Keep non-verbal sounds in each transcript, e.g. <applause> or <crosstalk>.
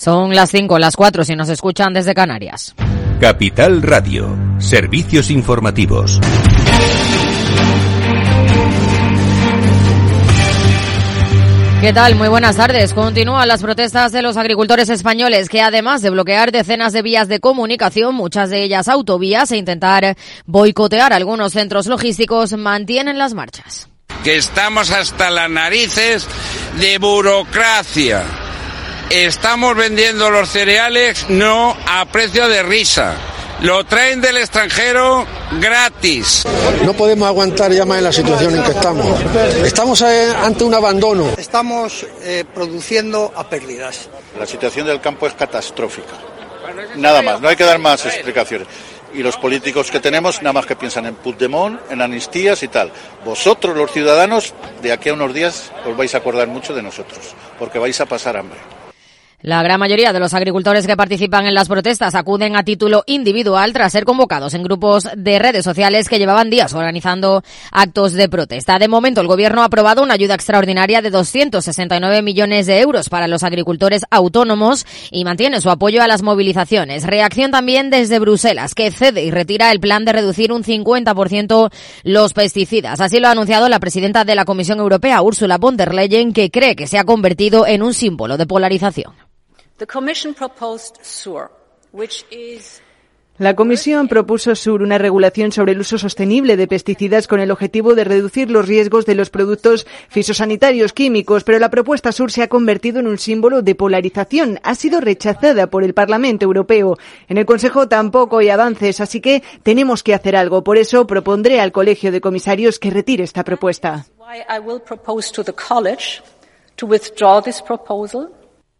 Son las 5, las 4 si nos escuchan desde Canarias. Capital Radio, servicios informativos. ¿Qué tal? Muy buenas tardes. Continúan las protestas de los agricultores españoles que además de bloquear decenas de vías de comunicación, muchas de ellas autovías, e intentar boicotear algunos centros logísticos, mantienen las marchas. Que estamos hasta las narices de burocracia. Estamos vendiendo los cereales no a precio de risa lo traen del extranjero gratis. No podemos aguantar ya más en la situación en que estamos. Estamos eh, ante un abandono. Estamos eh, produciendo a pérdidas. La situación del campo es catastrófica. Nada más, no hay que dar más explicaciones. Y los políticos que tenemos nada más que piensan en Puigdemont, en amnistías y tal. Vosotros, los ciudadanos, de aquí a unos días os vais a acordar mucho de nosotros, porque vais a pasar hambre. La gran mayoría de los agricultores que participan en las protestas acuden a título individual tras ser convocados en grupos de redes sociales que llevaban días organizando actos de protesta. De momento, el Gobierno ha aprobado una ayuda extraordinaria de 269 millones de euros para los agricultores autónomos y mantiene su apoyo a las movilizaciones. Reacción también desde Bruselas, que cede y retira el plan de reducir un 50% los pesticidas. Así lo ha anunciado la presidenta de la Comisión Europea, Ursula von der Leyen, que cree que se ha convertido en un símbolo de polarización. La Comisión propuso SUR una regulación sobre el uso sostenible de pesticidas con el objetivo de reducir los riesgos de los productos fisosanitarios químicos, pero la propuesta SUR se ha convertido en un símbolo de polarización. Ha sido rechazada por el Parlamento Europeo. En el Consejo tampoco hay avances, así que tenemos que hacer algo. Por eso propondré al Colegio de Comisarios que retire esta propuesta.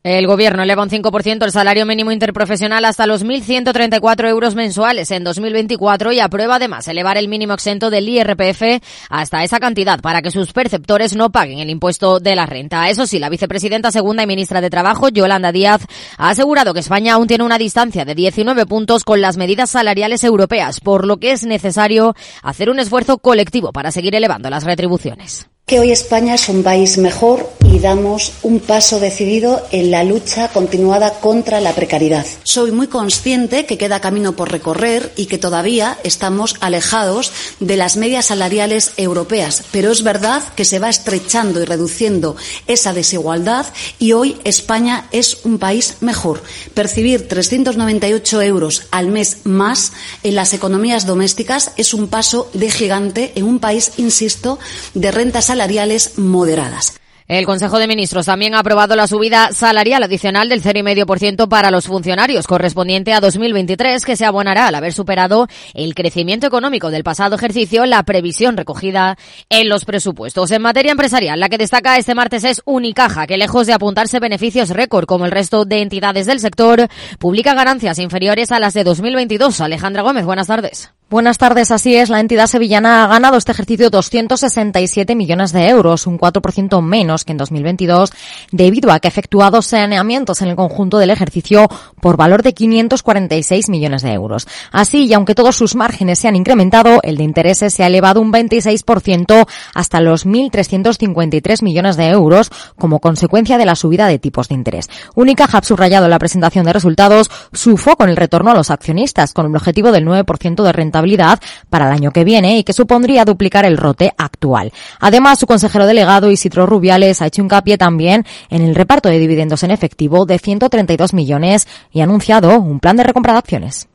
El gobierno eleva un 5% el salario mínimo interprofesional hasta los 1.134 euros mensuales en 2024 y aprueba además elevar el mínimo exento del IRPF hasta esa cantidad para que sus perceptores no paguen el impuesto de la renta. Eso sí, la vicepresidenta segunda y ministra de Trabajo, Yolanda Díaz, ha asegurado que España aún tiene una distancia de 19 puntos con las medidas salariales europeas, por lo que es necesario hacer un esfuerzo colectivo para seguir elevando las retribuciones que hoy España es un país mejor y damos un paso decidido en la lucha continuada contra la precariedad. Soy muy consciente que queda camino por recorrer y que todavía estamos alejados de las medias salariales europeas, pero es verdad que se va estrechando y reduciendo esa desigualdad y hoy España es un país mejor. Percibir 398 euros al mes más en las economías domésticas es un paso de gigante en un país, insisto, de rentas salariales salariales moderadas. El Consejo de Ministros también ha aprobado la subida salarial adicional del 0,5% para los funcionarios, correspondiente a 2023, que se abonará al haber superado el crecimiento económico del pasado ejercicio, la previsión recogida en los presupuestos. En materia empresarial, la que destaca este martes es Unicaja, que lejos de apuntarse beneficios récord como el resto de entidades del sector, publica ganancias inferiores a las de 2022. Alejandra Gómez, buenas tardes. Buenas tardes, así es. La entidad sevillana ha ganado este ejercicio 267 millones de euros, un 4% menos que en 2022, debido a que ha efectuado saneamientos en el conjunto del ejercicio por valor de 546 millones de euros. Así, y aunque todos sus márgenes se han incrementado, el de intereses se ha elevado un 26% hasta los 1.353 millones de euros como consecuencia de la subida de tipos de interés. Unicaja ha subrayado en la presentación de resultados su foco en el retorno a los accionistas, con el objetivo del 9% de rentabilidad para el año que viene y que supondría duplicar el rote actual. Además, su consejero delegado Isidro Rubiales ha hecho hincapié también en el reparto de dividendos en efectivo de 132 millones y ha anunciado un plan de recompra de acciones.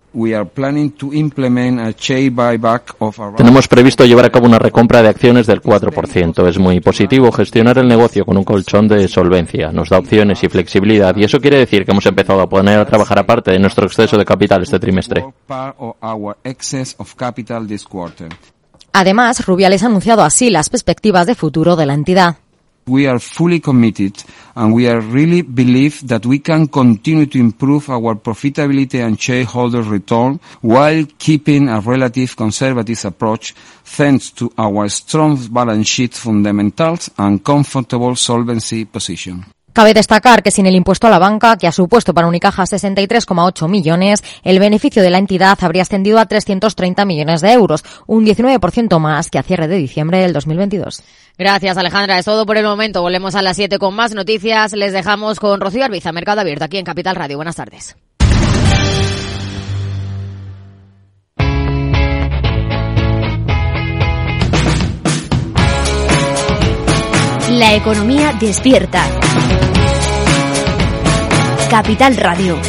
Tenemos previsto llevar a cabo una recompra de acciones del 4%. Es muy positivo gestionar el negocio con un colchón de solvencia. Nos da opciones y flexibilidad y eso quiere decir que hemos empezado a poner a trabajar aparte de nuestro exceso de capital este trimestre. Además, Rubiales ha anunciado así las perspectivas de futuro de la entidad. We are fully committed and we are really believe that we can continue to improve our profitability and shareholder return while keeping a relative conservative approach thanks to our strong balance sheet fundamentals and comfortable solvency position. Cabe destacar que sin el impuesto a la banca, que ha supuesto para Unicaja 63,8 millones, el beneficio de la entidad habría ascendido a 330 millones de euros, un 19% más que a cierre de diciembre del 2022. Gracias, Alejandra. Es todo por el momento. Volvemos a las 7 con más noticias. Les dejamos con Rocío Arbiza, Mercado Abierto, aquí en Capital Radio. Buenas tardes. La economía despierta. Capital Radio.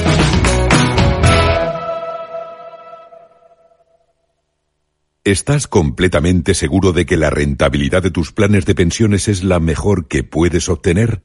¿Estás completamente seguro de que la rentabilidad de tus planes de pensiones es la mejor que puedes obtener?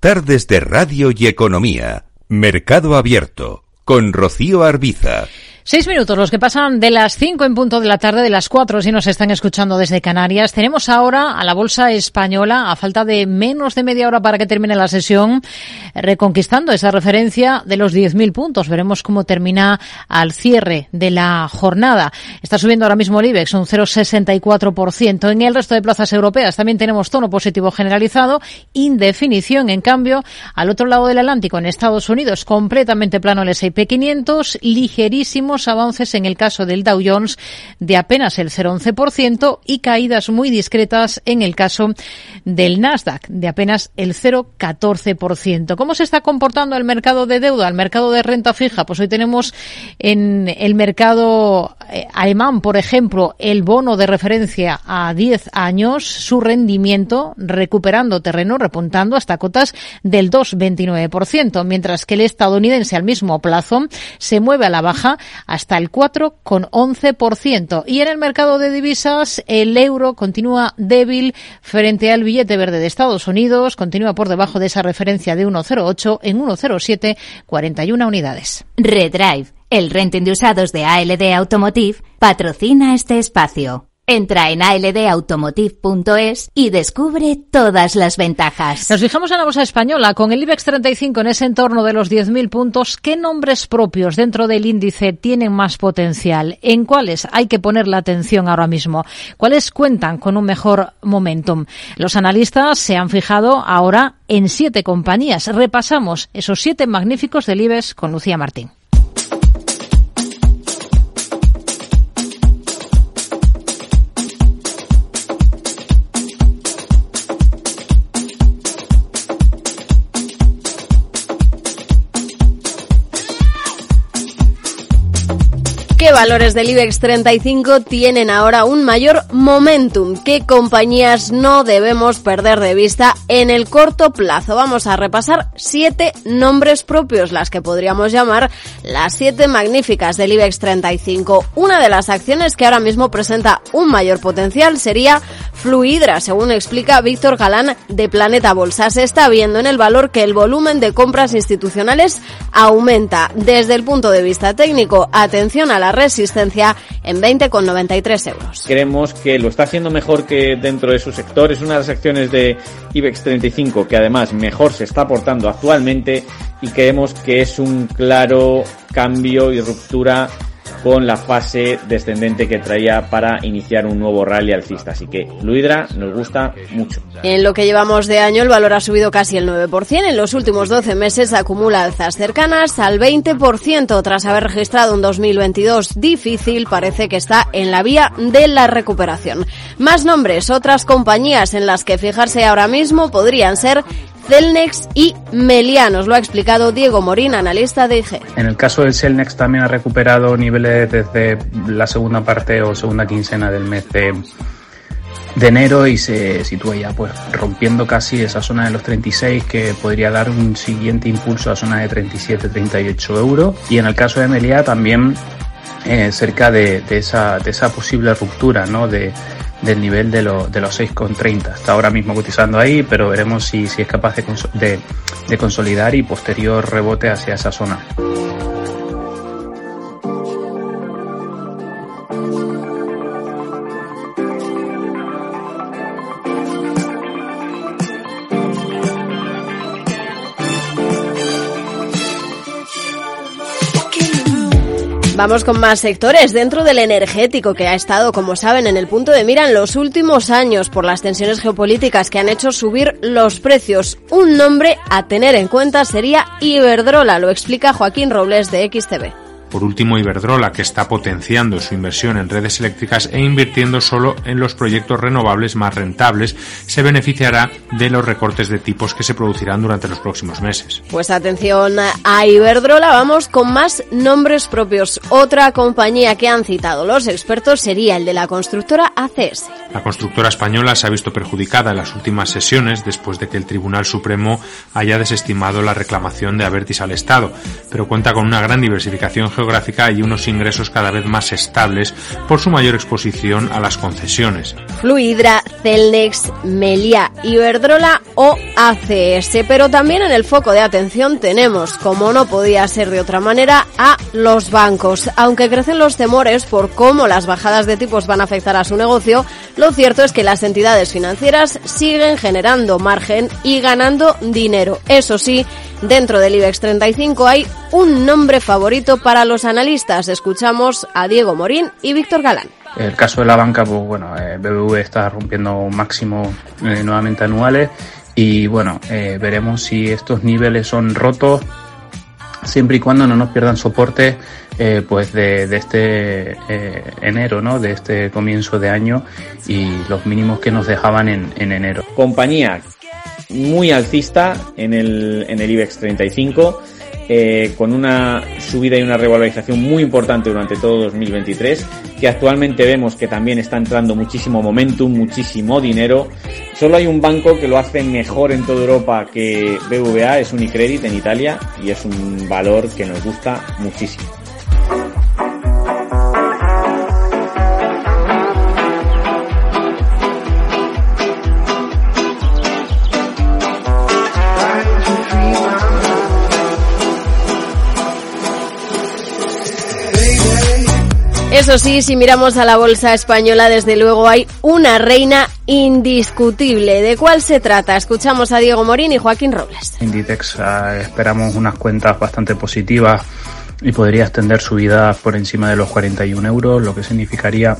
Tardes de Radio y Economía. Mercado Abierto. Con Rocío Arbiza. Seis minutos, los que pasan de las cinco en punto de la tarde, de las cuatro si nos están escuchando desde Canarias. Tenemos ahora a la Bolsa Española, a falta de menos de media hora para que termine la sesión, reconquistando esa referencia de los 10.000 puntos. Veremos cómo termina al cierre de la jornada. Está subiendo ahora mismo el IBEX un 0,64%. En el resto de plazas europeas también tenemos tono positivo generalizado, indefinición, en cambio, al otro lado del Atlántico, en Estados Unidos, completamente plano el S&P 500, avances en el caso del Dow Jones de apenas el 0,11% y caídas muy discretas en el caso del Nasdaq de apenas el 0,14%. ¿Cómo se está comportando el mercado de deuda, el mercado de renta fija? Pues hoy tenemos en el mercado eh, alemán, por ejemplo, el bono de referencia a 10 años, su rendimiento recuperando terreno, repuntando hasta cotas del 2,29%, mientras que el estadounidense al mismo plazo se mueve a la baja hasta el 4,11%. Y en el mercado de divisas, el euro continúa débil frente al billete verde de Estados Unidos, continúa por debajo de esa referencia de 1,08 en 1,07, 41 unidades. Redrive, el renting de usados de ALD Automotive, patrocina este espacio. Entra en aldautomotive.es y descubre todas las ventajas. Nos fijamos en la bolsa española con el IBEX 35 en ese entorno de los 10.000 puntos. ¿Qué nombres propios dentro del índice tienen más potencial? ¿En cuáles hay que poner la atención ahora mismo? ¿Cuáles cuentan con un mejor momentum? Los analistas se han fijado ahora en siete compañías. Repasamos esos siete magníficos del IBEX con Lucía Martín. ¿Qué valores del IBEX 35 tienen ahora un mayor momentum? ¿Qué compañías no debemos perder de vista en el corto plazo? Vamos a repasar siete nombres propios, las que podríamos llamar las siete magníficas del IBEX 35. Una de las acciones que ahora mismo presenta un mayor potencial sería Fluidra, según explica Víctor Galán de Planeta Bolsa. Se está viendo en el valor que el volumen de compras institucionales aumenta. Desde el punto de vista técnico, atención a la resistencia en 20,93 euros. Creemos que lo está haciendo mejor que dentro de su sector. Es una de las acciones de IBEX 35 que además mejor se está aportando actualmente y creemos que es un claro cambio y ruptura con la fase descendente que traía para iniciar un nuevo rally alcista. Así que Fluidra nos gusta mucho. En lo que llevamos de año, el valor ha subido casi el 9%. En los últimos 12 meses acumula alzas cercanas al 20%. Tras haber registrado un 2022 difícil, parece que está en la vía de la recuperación. Más nombres, otras compañías en las que fijarse ahora mismo podrían ser Celnex y Meliá. Nos lo ha explicado Diego Morín, analista de IG. En el caso del Celnex también ha recuperado niveles desde la segunda parte o segunda quincena del mes de, enero y se sitúa ya pues rompiendo casi esa zona de los 36 que podría dar un siguiente impulso a zona de 37-38 euros. Y en el caso de Meliá también eh, cerca de, esa, de esa posible ruptura ¿no? de, del nivel de, los 6,30. Está ahora mismo cotizando ahí, pero veremos si, si es capaz de, de consolidar y posterior rebote hacia esa zona. Vamos con más sectores dentro del energético que ha estado, como saben, en el punto de mira en los últimos años por las tensiones geopolíticas que han hecho subir los precios. Un nombre a tener en cuenta sería Iberdrola, lo explica Joaquín Robles de XTV. Por último, Iberdrola, que está potenciando su inversión en redes eléctricas e invirtiendo solo en los proyectos renovables más rentables, se beneficiará de los recortes de tipos que se producirán durante los próximos meses. Pues atención a Iberdrola, vamos con más nombres propios. Otra compañía que han citado los expertos sería el de la constructora ACS. La constructora española se ha visto perjudicada en las últimas sesiones después de que el Tribunal Supremo haya desestimado la reclamación de Avertis al Estado, pero cuenta con una gran diversificación geográfica y unos ingresos cada vez más estables por su mayor exposición a las concesiones. Fluidra, Celnex, Melia, Iberdrola o ACS. Pero también en el foco de atención tenemos, como no podía ser de otra manera, a los bancos. Aunque crecen los temores por cómo las bajadas de tipos van a afectar a su negocio, lo cierto es que las entidades financieras siguen generando margen y ganando dinero. Eso sí, dentro del IBEX 35 hay un nombre favorito para los analistas. Escuchamos a Diego Morín y Víctor Galán. El caso de la banca, pues bueno, eh, BBV está rompiendo un máximo eh, nuevamente anuales y bueno, eh, veremos si estos niveles son rotos siempre y cuando no nos pierdan soporte pues de, este enero, ¿no? De este comienzo de año y los mínimos que nos dejaban en, en enero. Compañía muy alcista en el, en el IBEX 35 eh, con una subida y una revalorización muy importante durante todo 2023, que actualmente vemos que también está entrando muchísimo momentum, muchísimo dinero. Solo hay un banco que lo hace mejor en toda Europa que BVA, es Unicredit en Italia, y es un valor que nos gusta muchísimo. Eso sí, si miramos a la bolsa española, desde luego hay una reina indiscutible. ¿De cuál se trata? Escuchamos a Diego Morín y Joaquín Robles. Inditex ah, esperamos unas cuentas bastante positivas y podría extender su vida por encima de los 41 euros, lo que significaría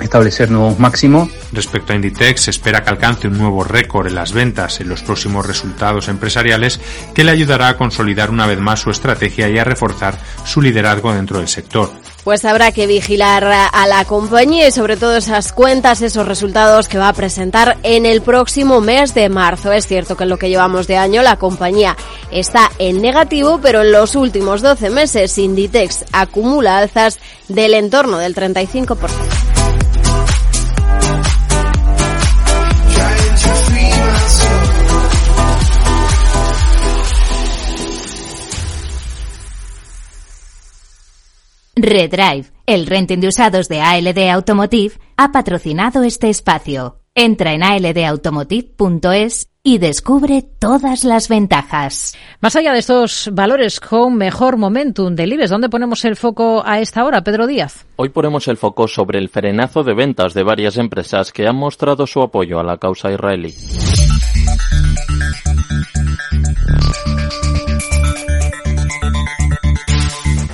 establecer nuevos máximos. Respecto a Inditex, se espera que alcance un nuevo récord en las ventas en los próximos resultados empresariales que le ayudará a consolidar una vez más su estrategia y a reforzar su liderazgo dentro del sector. Pues habrá que vigilar a la compañía y sobre todo esas cuentas, esos resultados que va a presentar en el próximo mes de marzo. Es cierto que en lo que llevamos de año la compañía está en negativo, pero en los últimos 12 meses Inditex acumula alzas del entorno del 35%. Redrive, el renting de usados de ALD Automotive, ha patrocinado este espacio. Entra en aldautomotive.es y descubre todas las ventajas. Más allá de estos valores con mejor momentum del IBEX, ¿dónde ponemos el foco a esta hora, Pedro Díaz? Hoy ponemos el foco sobre el frenazo de ventas de varias empresas que han mostrado su apoyo a la causa israelí.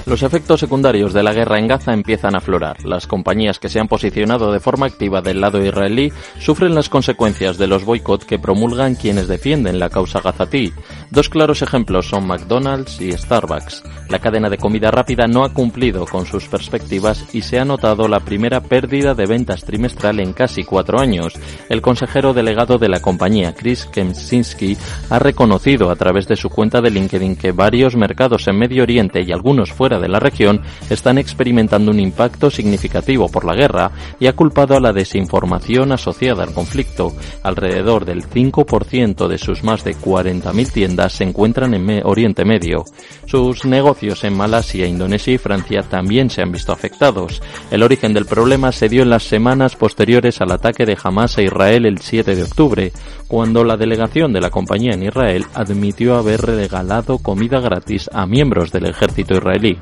Los efectos secundarios de la guerra en Gaza empiezan a aflorar. Las compañías que se han posicionado de forma activa del lado israelí sufren las consecuencias de los boicots que promulgan quienes defienden la causa gazatí. Dos claros ejemplos son McDonald's y Starbucks. La cadena de comida rápida no ha cumplido con sus perspectivas y se ha notado la primera pérdida de ventas trimestral en casi cuatro años. El consejero delegado de la compañía, Chris Kemczynski, ha reconocido a través de su cuenta de LinkedIn que varios mercados en Medio Oriente y algunos fuera de la región están experimentando un impacto significativo por la guerra y ha culpado a la desinformación asociada al conflicto. Alrededor del 5% de sus más de 40.000 tiendas se encuentran en Oriente Medio. Sus negocios en Malasia, Indonesia y Francia también se han visto afectados. El origen del problema se dio en las semanas posteriores al ataque de Hamas a Israel el 7 de octubre, cuando la delegación de la compañía en Israel admitió haber regalado comida gratis a miembros del ejército israelí.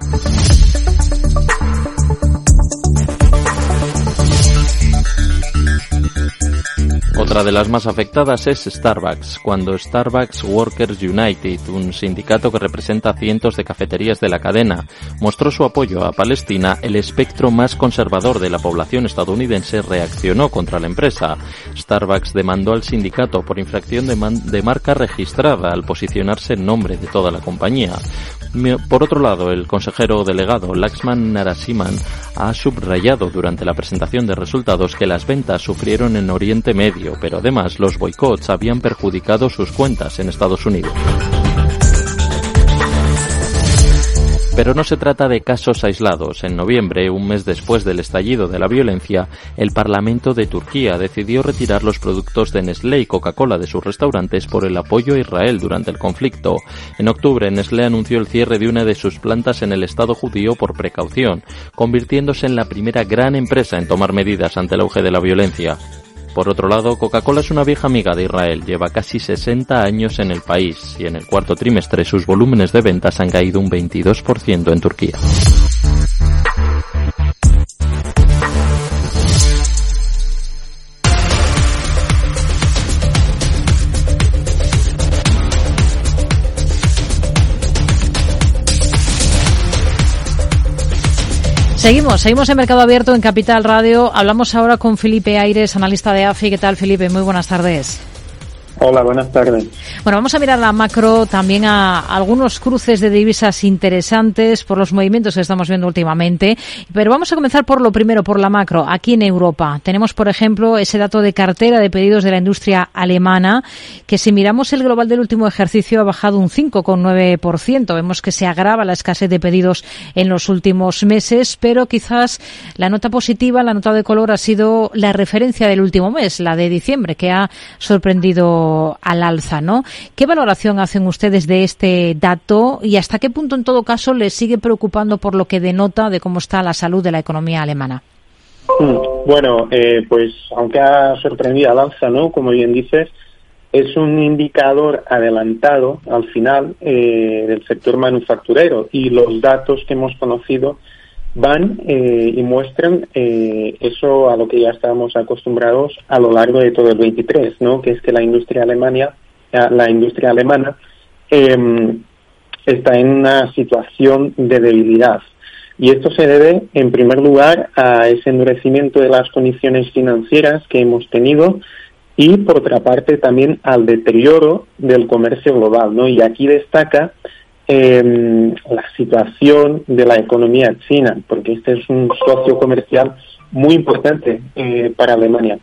Otra de las más afectadas es Starbucks, cuando Starbucks Workers United, un sindicato que representa cientos de cafeterías de la cadena, mostró su apoyo a Palestina, el espectro más conservador de la población estadounidense reaccionó contra la empresa. Starbucks demandó al sindicato por infracción de, marca registrada al posicionarse en nombre de toda la compañía. Por otro lado, el consejero delegado Laxman Narasimhan ha subrayado durante la presentación de resultados que las ventas sufrieron en Oriente Medio, pero además los boicots habían perjudicado sus cuentas en Estados Unidos. Pero no se trata de casos aislados. En noviembre, un mes después del estallido de la violencia, el Parlamento de Turquía decidió retirar los productos de Nestlé y Coca-Cola de sus restaurantes por el apoyo a Israel durante el conflicto. En octubre, Nestlé anunció el cierre de una de sus plantas en el Estado judío por precaución, convirtiéndose en la primera gran empresa en tomar medidas ante el auge de la violencia. Por otro lado, Coca-Cola es una vieja amiga de Israel, lleva casi 60 años en el país y en el cuarto trimestre sus volúmenes de ventas han caído un 22% en Turquía. Seguimos, seguimos en Mercado Abierto en Capital Radio. Hablamos ahora con Felipe Aires, analista de AFI. ¿Qué tal, Felipe? Muy buenas tardes. Hola, buenas tardes. Bueno, vamos a mirar la macro, también a algunos cruces de divisas interesantes por los movimientos que estamos viendo últimamente. Pero vamos a comenzar por lo primero, por la macro. Aquí en Europa tenemos, por ejemplo, ese dato de cartera de pedidos de la industria alemana, que si miramos el global del último ejercicio ha bajado un 5,9%. Vemos que se agrava la escasez de pedidos en los últimos meses, pero quizás la nota positiva, la nota de color ha sido la referencia del último mes, la de diciembre, que ha sorprendido al alza, ¿no? ¿Qué valoración hacen ustedes de este dato y hasta qué punto, en todo caso, les sigue preocupando por lo que denota de cómo está la salud de la economía alemana? Mm, bueno, eh, pues aunque ha sorprendido al alza, ¿no? Como bien dices, es un indicador adelantado al final eh, del sector manufacturero y los datos que hemos conocido van eh, y muestran eh, eso a lo que ya estábamos acostumbrados a lo largo de todo el 23, ¿no? Que es que la industria alemania, la industria alemana em, está en una situación de debilidad. Y esto se debe, en primer lugar, a ese endurecimiento de las condiciones financieras que hemos tenido y, por otra parte, también al deterioro del comercio global, ¿no? Y aquí destaca eh, la situación de la economía china, porque este es un socio comercial muy importante eh, para Alemania.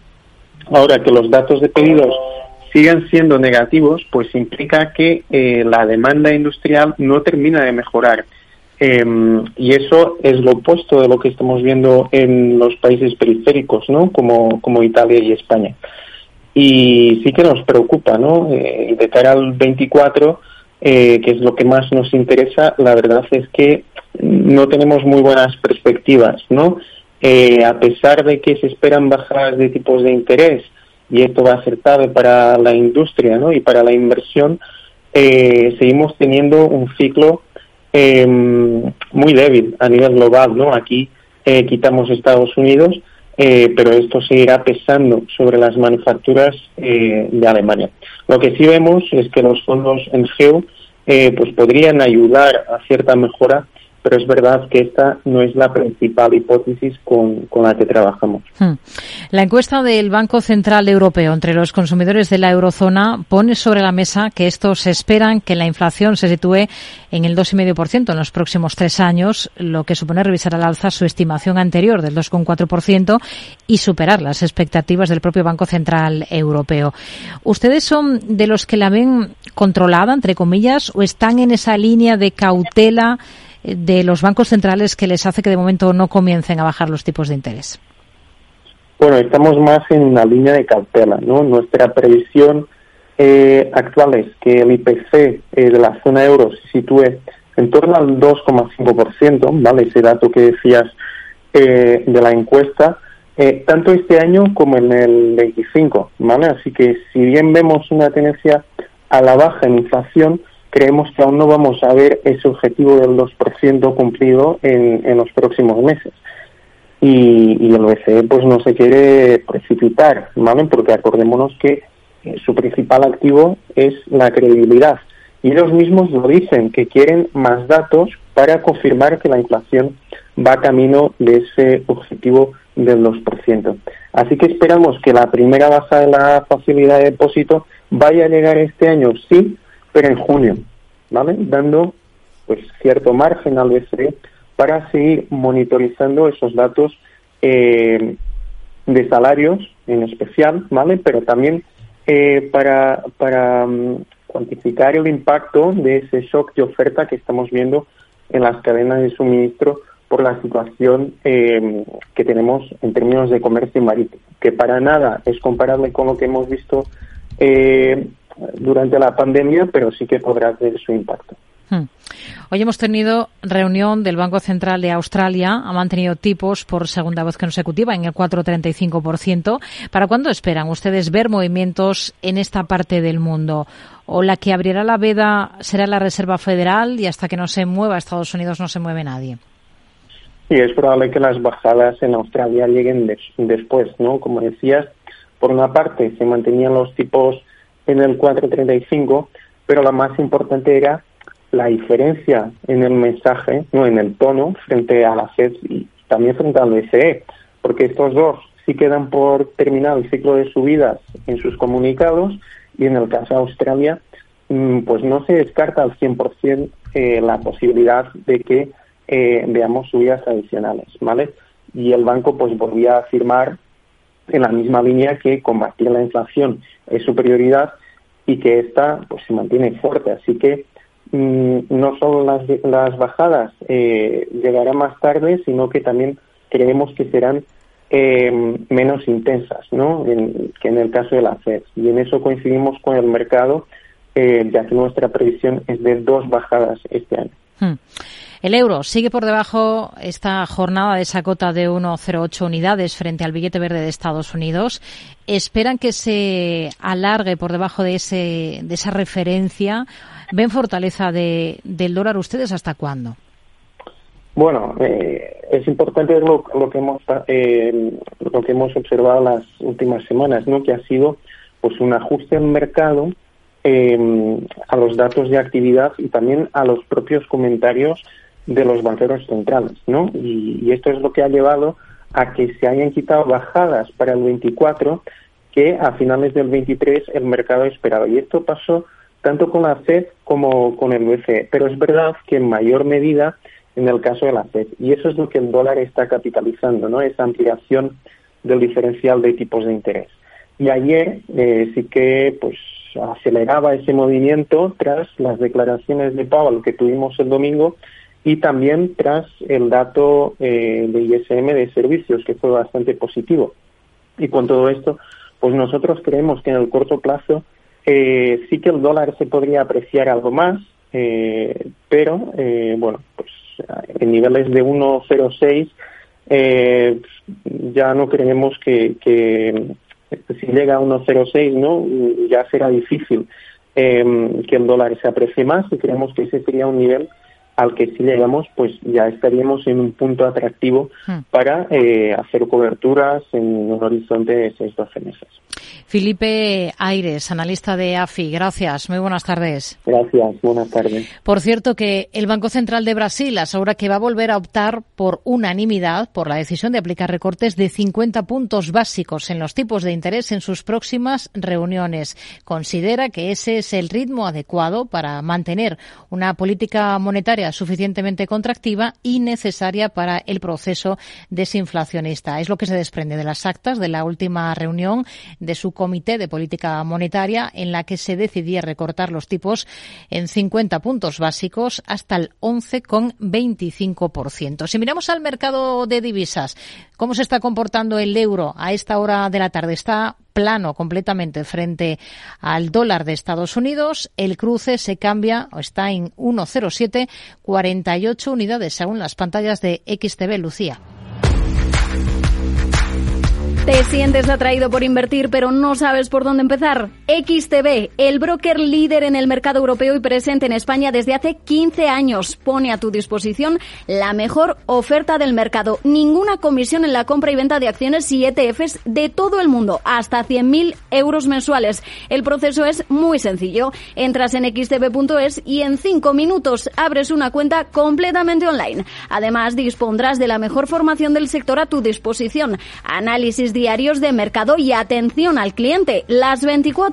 Ahora que los datos de pedidos sigan siendo negativos, pues implica que eh, la demanda industrial no termina de mejorar. Em, y eso es lo opuesto de lo que estamos viendo en los países periféricos, ¿no? Como, como Italia y España. Y sí que nos preocupa, ¿no? Eh, de cara al 24, eh, que es lo que más nos interesa, la verdad es que no tenemos muy buenas perspectivas, ¿no? Eh, a pesar de que se esperan bajadas de tipos de interés, y esto va a ser clave para la industria ¿no? y para la inversión, eh, seguimos teniendo un ciclo muy débil a nivel global. ¿no? Aquí quitamos Estados Unidos, pero esto seguirá pesando sobre las manufacturas de Alemania. Lo que sí vemos es que los fondos en GEO eh, pues podrían ayudar a cierta mejora pero es verdad que esta no es la principal hipótesis con, la que trabajamos. Hmm. La encuesta del Banco Central Europeo entre los consumidores de la eurozona pone sobre la mesa que estos esperan que la inflación se sitúe en el 2,5% en los próximos tres años, lo que supone revisar al alza su estimación anterior del 2,4% y superar las expectativas del propio Banco Central Europeo. ¿Ustedes son de los que la ven controlada, entre comillas, o están en esa línea de cautela de los bancos centrales que les hace que de momento no comiencen a bajar los tipos de interés? Bueno, estamos más en una línea de cautela, ¿no? Nuestra previsión eh, actual es que el IPC eh, de la zona euro se sitúe en torno al 2,5%, ¿vale? Ese dato que decías eh, de la encuesta, eh, tanto este año como en el 25, ¿vale? Así que si bien vemos una tendencia a la baja en inflación, creemos que aún no vamos a ver ese objetivo del 2% cumplido en, en los próximos meses. Y, y, el BCE pues no se quiere precipitar, ¿vale? Porque acordémonos que eh, su principal activo es la credibilidad. Y ellos mismos lo dicen, que quieren más datos para confirmar que la inflación va camino de ese objetivo del 2%. Así que esperamos que la primera baja de la facilidad de depósito vaya a llegar este año, sí, pero en junio, ¿vale? Dando pues cierto margen al BCE para seguir monitorizando esos datos eh, de salarios en especial, ¿vale? Pero también eh, para, para um, cuantificar el impacto de ese shock de oferta que estamos viendo en las cadenas de suministro por la situación eh, que tenemos en términos de comercio marítimo, que para nada es comparable con lo que hemos visto eh, durante la pandemia, pero sí que podrá tener su impacto. Hmm. Hoy hemos tenido reunión del Banco Central de Australia. Ha mantenido tipos por segunda vez consecutiva en el 4,35%. ¿Para cuándo esperan ustedes ver movimientos en esta parte del mundo? ¿O la que abrirá la veda será la Reserva Federal y hasta que no se mueva Estados Unidos no se mueve nadie? Sí, es probable que las bajadas en Australia lleguen después, ¿no? Como decías, por una parte se mantenían los tipos en el 4,35, pero la más importante era la diferencia en el mensaje, no en el tono, frente a la FED y también frente al BCE, porque estos dos sí quedan por terminar el ciclo de subidas en sus comunicados y en el caso de Australia, mm, pues no se descarta al 100% eh, la posibilidad de que eh, veamos subidas adicionales, ¿vale? Y el banco pues volvía a afirmar en la misma línea que combatir la inflación es su prioridad y que esta pues se mantiene fuerte, así que Mm, no solo las, las bajadas eh, llegarán más tarde, sino que también creemos que serán eh, menos intensas, ¿no? que en el caso de la FED. Y en eso coincidimos con el mercado, eh, ya que nuestra previsión es de dos bajadas este año. Hmm. El euro sigue por debajo esta jornada de esa cota de 1,08 unidades frente al billete verde de Estados Unidos. ¿Esperan que se alargue por debajo de, ese, de esa referencia ¿Ven fortaleza de, del dólar ustedes hasta cuándo? Bueno, eh, es importante lo, que hemos eh, lo que hemos observado las últimas semanas, ¿no? Que ha sido pues un ajuste en mercado eh, a los datos de actividad y también a los propios comentarios de los banqueros centrales, ¿no? Y, y esto es lo que ha llevado a que se hayan quitado bajadas para el 24 que a finales del 23 el mercado esperaba. Y esto pasó tanto con la FED como con el BCE. Pero es verdad que en mayor medida en el caso de la FED. Y eso es lo que el dólar está capitalizando, ¿no? Esa ampliación del diferencial de tipos de interés. Y ayer eh, sí que pues aceleraba ese movimiento tras las declaraciones de Powell que tuvimos el domingo y también tras el dato eh, de ISM de servicios que fue bastante positivo. Y con todo esto, pues nosotros creemos que en el corto plazo eh, sí que el dólar se podría apreciar algo más, eh, pero eh, bueno, pues en niveles de 1,06 eh, ya no creemos que, que si llega a 1,06 no ya será difícil eh, que el dólar se aprecie más y creemos que ese sería un nivel al que si llegamos, pues ya estaríamos en un punto atractivo hmm. para eh, hacer coberturas en un horizonte de 6-12 meses. Felipe Aires, analista de AFI, gracias. Muy buenas tardes. Gracias, buenas tardes. Por cierto, que el Banco Central de Brasil asegura que va a volver a optar por unanimidad por la decisión de aplicar recortes de 50 puntos básicos en los tipos de interés en sus próximas reuniones. Considera que ese es el ritmo adecuado para mantener una política monetaria suficientemente contractiva y necesaria para el proceso desinflacionista. Es lo que se desprende de las actas de la última reunión de su comité de política monetaria en la que se decidía recortar los tipos en 50 puntos básicos hasta el 11,25%. Si miramos al mercado de divisas, ¿cómo se está comportando el euro a esta hora de la tarde? Está plano completamente frente al dólar de Estados Unidos. El cruce se cambia o está en 1,0748 unidades según las pantallas de XTB Lucía. ¿Te sientes atraído por invertir pero no sabes por dónde empezar? XTB, el broker líder en el mercado europeo y presente en España desde hace 15 años, pone a tu disposición la mejor oferta del mercado. Ninguna comisión en la compra y venta de acciones y ETFs de todo el mundo, hasta 100.000 euros mensuales. El proceso es muy sencillo. Entras en xtb.es y en 5 minutos abres una cuenta completamente online. Además, dispondrás de la mejor formación del sector a tu disposición. Análisis diarios de mercado y atención al cliente las 24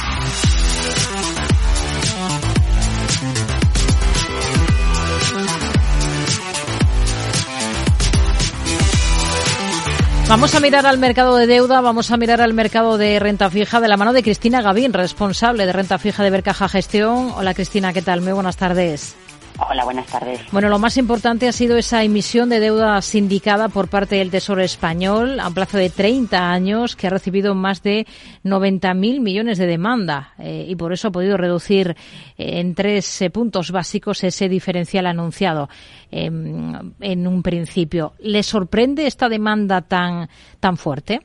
Vamos a mirar al mercado de deuda, vamos a mirar al mercado de renta fija de la mano de Cristina Gavín, responsable de renta fija de Bercaja Gestión. Hola Cristina, ¿qué tal? Muy buenas tardes. Hola, buenas tardes. Bueno, lo más importante ha sido esa emisión de deuda sindicada por parte del Tesoro Español a un plazo de 30 años que ha recibido más de 90.000 millones de demanda eh, y por eso ha podido reducir eh, en tres eh, puntos básicos ese diferencial anunciado em, en un principio. ¿Le sorprende esta demanda tan, tan fuerte?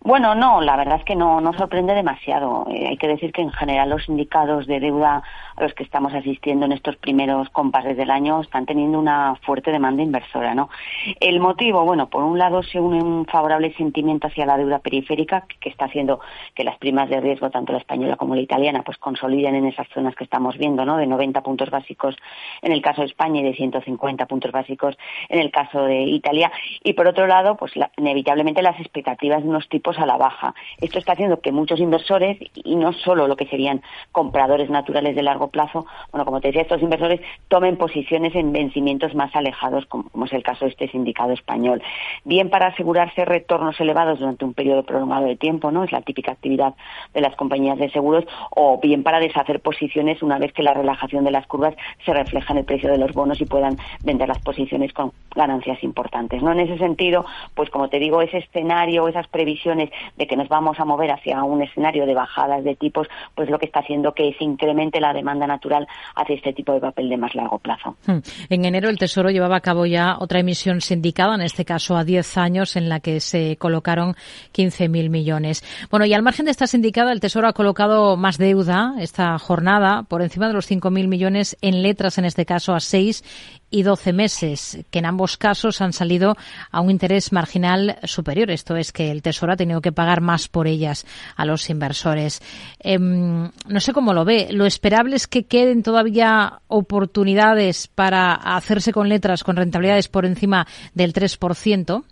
Bueno, no, la verdad es que no, no sorprende demasiado. hay que decir que en general los sindicados de deuda a los que estamos asistiendo en estos primeros compases del año están teniendo una fuerte demanda inversora, ¿no? El motivo, bueno, por un lado se une un favorable sentimiento hacia la deuda periférica que está haciendo que las primas de riesgo, tanto la española como la italiana, pues consoliden en esas zonas que estamos viendo, ¿no? De 90 puntos básicos en el caso de España y de 150 puntos básicos en el caso de Italia. Y por otro lado, pues inevitablemente las expectativas de unos tipos a la baja. Esto está haciendo que muchos inversores, y no solo lo que serían compradores naturales de largo plazo, bueno, como te decía, estos inversores tomen posiciones en vencimientos más alejados, como, es el caso de este sindicado español. Bien para asegurarse retornos elevados durante un periodo prolongado de tiempo, ¿no? Es la típica actividad de las compañías de seguros, o bien para deshacer posiciones una vez que la relajación de las curvas se refleja en el precio de los bonos y puedan vender las posiciones con ganancias importantes, ¿no? En ese sentido, pues como te digo, ese escenario, esas previsiones de que nos vamos a mover hacia un escenario de bajadas de tipos, pues lo que está haciendo que se incremente la demanda natural hacia este tipo de papel de más largo plazo. Hmm. En enero el Tesoro llevaba a cabo ya otra emisión sindicada, en este caso a 10 años, en la que se colocaron 15.000 millones. Bueno, y al margen de esta sindicada, el Tesoro ha colocado más deuda esta jornada, por encima de los 5.000 millones en letras, en este caso a 6 y 12 meses, que en ambos casos han salido a un interés marginal superior. Esto es que el Tesoro ha tenido que pagar más por ellas a los inversores. Em, no sé cómo lo ve. Lo esperable es que queden todavía oportunidades para hacerse con letras con rentabilidades por encima del 3%.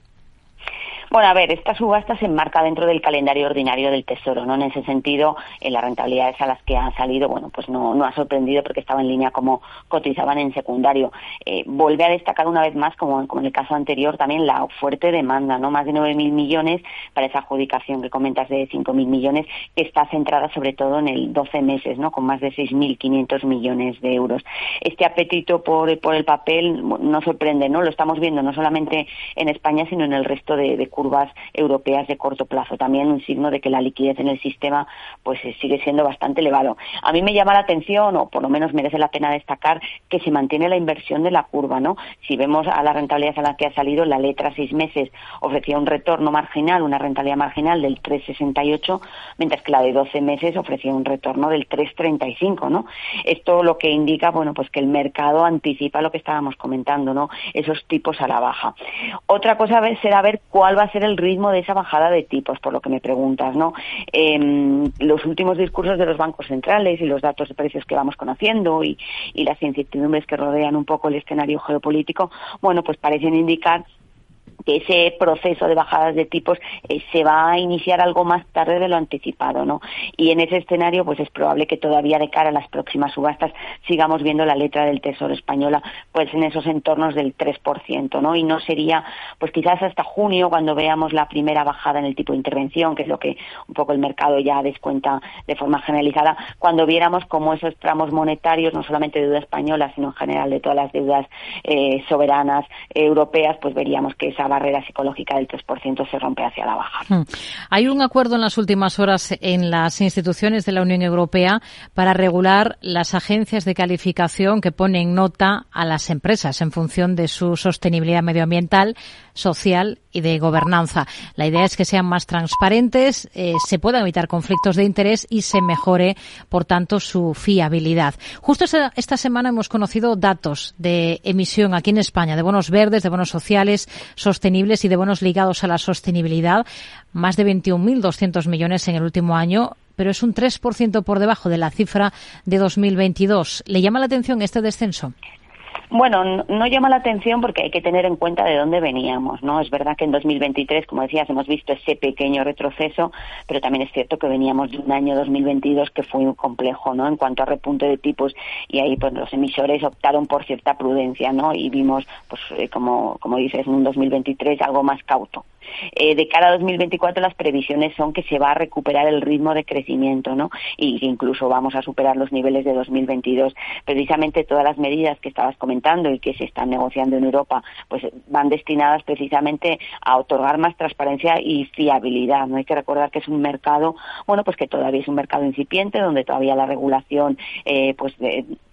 Bueno, a ver, esta subasta se enmarca dentro del calendario ordinario del Tesoro, ¿no? En ese sentido, en las rentabilidades a las que han salido, bueno, pues no, no ha sorprendido porque estaba en línea como cotizaban en secundario. Eh, vuelve a destacar una vez más, como, como, en el caso anterior, también la fuerte demanda, ¿no? Más de 9.000 millones para esa adjudicación que comentas de 5.000 millones, que está centrada sobre todo en el 12 meses, ¿no? Con más de 6.500 millones de euros. Este apetito por, por el papel no sorprende, ¿no? Lo estamos viendo no solamente en España, sino en el resto de, de curvas europeas de corto plazo. También un signo de que la liquidez en el sistema pues eh, sigue siendo bastante elevado. A mí me llama la atención, o por lo menos merece la pena destacar, que se mantiene la inversión de la curva, ¿no? Si vemos a la rentabilidad a la que ha salido, la letra seis meses ofrecía un retorno marginal, una rentabilidad marginal del 3,68, mientras que la de 12 meses ofrecía un retorno del 3,35, ¿no? Esto lo que indica, bueno, pues que el mercado anticipa lo que estábamos comentando, ¿no? Esos tipos a la baja. Otra cosa será ver cuál va a ser el ritmo de esa bajada de tipos, por lo que me preguntas, ¿no? Em, los últimos discursos de los bancos centrales y los datos de precios que vamos conociendo y, y las incertidumbres que rodean un poco el escenario geopolítico, bueno, pues parecen indicar que ese proceso de bajadas de tipos eh, se va a iniciar algo más tarde de lo anticipado, ¿no? Y en ese escenario, pues es probable que todavía de cara a las próximas subastas sigamos viendo la letra del Tesoro española, pues en esos entornos del 3%, ¿no? Y no sería, pues quizás hasta junio, cuando veamos la primera bajada en el tipo de intervención, que es lo que un poco el mercado ya descuenta de forma generalizada, cuando viéramos cómo esos tramos monetarios, no solamente de deuda española, sino en general de todas las deudas eh, soberanas europeas, pues veríamos que esa barrera psicológica del 3% se rompe hacia la baja. Hmm. Hay un acuerdo en las últimas horas en las instituciones de la Unión Europea para regular las agencias de calificación que ponen nota a las empresas en función de su sostenibilidad medioambiental, social y de gobernanza. La idea es que sean más transparentes, eh, se puedan evitar conflictos de interés y se mejore, por tanto, su fiabilidad. Justo esta semana hemos conocido datos de emisión aquí en España de bonos verdes, de bonos sociales, sostenibles y de bonos ligados a la sostenibilidad. Más de 21.200 millones en el último año pero es un 3% por debajo de la cifra de 2022. ¿Le llama la atención este descenso? Bueno, no, llama la atención porque hay que tener en cuenta de dónde veníamos, ¿no? Es verdad que en 2023, como decías, hemos visto ese pequeño retroceso, pero también es cierto que veníamos de un año 2022 que fue muy complejo, ¿no? En cuanto a repunte de tipos y ahí pues los emisores optaron por cierta prudencia, ¿no? Y vimos, pues eh, como, como dices, en un 2023 algo más cauto. Eh, de cara a 2024 las previsiones son que se va a recuperar el ritmo de crecimiento, ¿no? Y que incluso vamos a superar los niveles de 2022. Precisamente todas las medidas que estabas comentando y que se están negociando en Europa, pues van destinadas precisamente a otorgar más transparencia y fiabilidad. No hay que recordar que es un mercado, bueno, pues que todavía es un mercado incipiente, donde todavía la regulación, eh, pues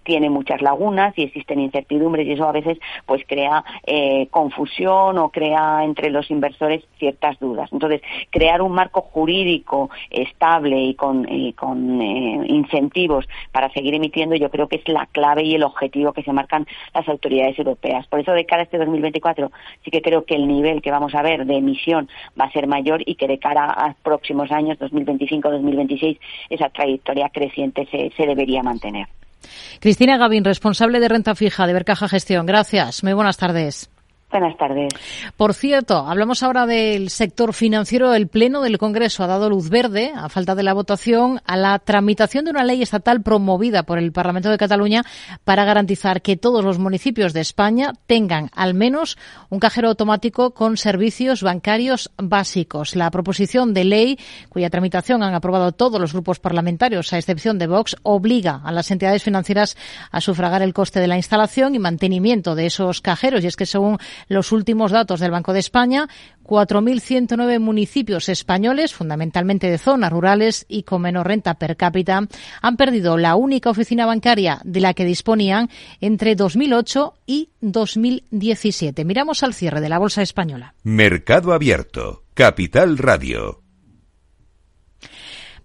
tiene muchas lagunas y existen incertidumbres y eso a veces pues crea eh, confusión o crea entre los inversores ciertas dudas. Entonces, crear un marco jurídico estable y con, con eh, incentivos para seguir emitiendo yo creo que es la clave y el objetivo que se marcan las autoridades europeas. Por eso de cara a este 2024 sí que creo que el nivel que vamos a ver de emisión va a ser mayor y que de cara a próximos años, 2025-2026, esa trayectoria creciente se, se debería mantener. Cristina Gavín, responsable de renta fija de Bercaja Gestión. Gracias. Muy buenas tardes. Buenas tardes. Por cierto, hablamos ahora del sector financiero. El Pleno del Congreso ha dado luz verde, a falta de la votación, a la tramitación de una ley estatal promovida por el Parlamento de Cataluña para garantizar que todos los municipios de España tengan al menos un cajero automático con servicios bancarios básicos. La proposición de ley, cuya tramitación han aprobado todos los grupos parlamentarios, a excepción de Vox, obliga a las entidades financieras a sufragar el coste de la instalación y mantenimiento de esos cajeros. Y es que según los últimos datos del Banco de España, 4.109 municipios españoles, fundamentalmente de zonas rurales y con menor renta per cápita, han perdido la única oficina bancaria de la que disponían entre 2008 y 2017. Miramos al cierre de la Bolsa Española. Mercado Abierto, Capital Radio.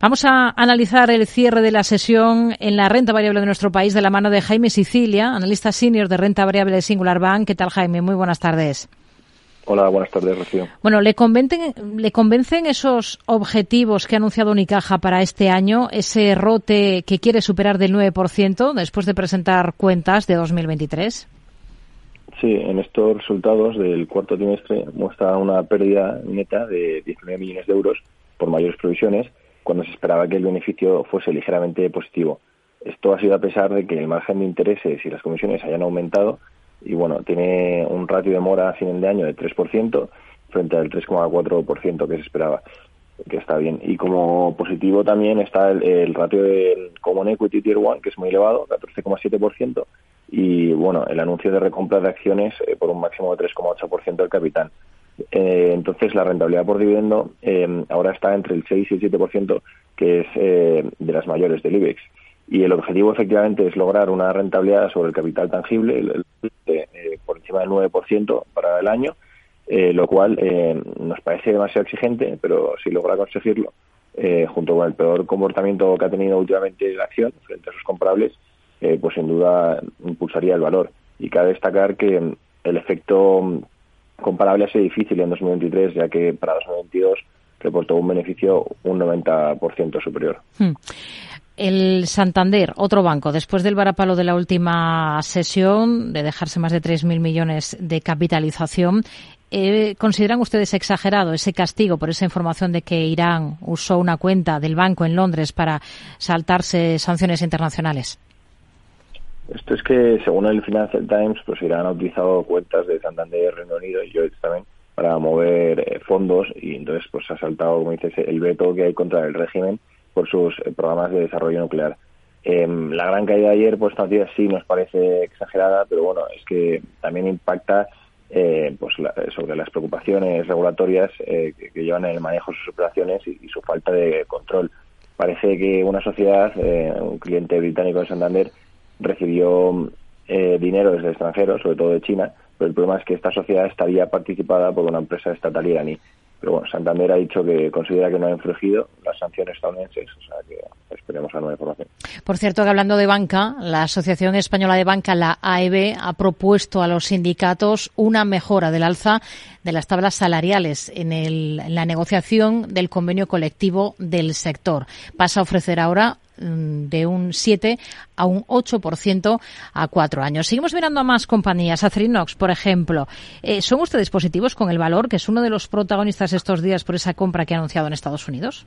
Vamos a analizar el cierre de la sesión en la renta variable de nuestro país de la mano de Jaime Sicilia, analista senior de renta variable de Singular Bank. ¿Qué tal, Jaime? Muy buenas tardes. Hola, buenas tardes, Rocío. Bueno, ¿le convencen, ¿le convencen esos objetivos que ha anunciado Unicaja para este año, ese rote que quiere superar del 9% después de presentar cuentas de 2023? Sí, en estos resultados del cuarto trimestre muestra una pérdida neta de 19 millones de euros por mayores provisiones cuando se esperaba que el beneficio fuese ligeramente positivo. Esto ha sido a pesar de que el margen de intereses y las comisiones hayan aumentado y bueno, tiene un ratio de mora a final de año de 3% frente al 3,4% que se esperaba, que está bien. Y como positivo también está el, ratio del Common Equity Tier 1, que es muy elevado, 14,7%, y bueno, el anuncio de recompra de acciones eh, por un máximo de 3,8% del capital. Eh, entonces la rentabilidad por dividendo eh, ahora está entre el 6 y el 7%, que es eh, de las mayores del IBEX. Y el objetivo efectivamente es lograr una rentabilidad sobre el capital tangible por encima del 9% para el año, lo cual nos parece demasiado exigente, pero si logra conseguirlo, junto con el peor comportamiento que ha tenido últimamente la acción frente a sus comparables, pues sin duda impulsaría el valor. Y cabe destacar que el efecto comparable a ser difícil en 2023, ya que para 2022 reportó un beneficio un 90% superior. Hmm. El Santander, otro banco, después del varapalo de la última sesión, de dejarse más de 3.000 millones de capitalización, eh, ¿consideran ustedes exagerado ese castigo por esa información de que Irán usó una cuenta del banco en Londres para saltarse sanciones internacionales? Esto es que, según el Financial Times, pues Irán ha utilizado cuentas de Santander, Reino Unido y yo también para mover eh, fondos y entonces pues ha saltado, como dices, el veto que hay contra el régimen por sus eh, programas de desarrollo nuclear. Em, la gran caída de ayer, pues todavía sí nos parece exagerada, pero bueno, es que también impacta eh, pues sobre las preocupaciones regulatorias eh, que, llevan en el manejo de sus operaciones y, su falta de control. Parece que una sociedad, un cliente británico de Santander, recibió dinero desde el extranjero, sobre todo de China, pero el problema es que esta sociedad estaría participada por una empresa estatal iraní. Pero bueno, Santander ha dicho que considera que no ha infringido las sanciones estadounidenses, o sea que esperemos la nueva información. Por cierto, que hablando de banca, la Asociación Española de Banca, la AEB, ha propuesto a los sindicatos una mejora del alza de las tablas salariales en, en la negociación del convenio colectivo del sector. Pasa a ofrecer ahora Mm, de un 7 a un 8% a cuatro años. Seguimos mirando a más compañías. Acerinox, por ejemplo. Eh, ¿Son ustedes positivos con el valor, que es uno de los protagonistas estos días por esa compra que ha anunciado en Estados Unidos?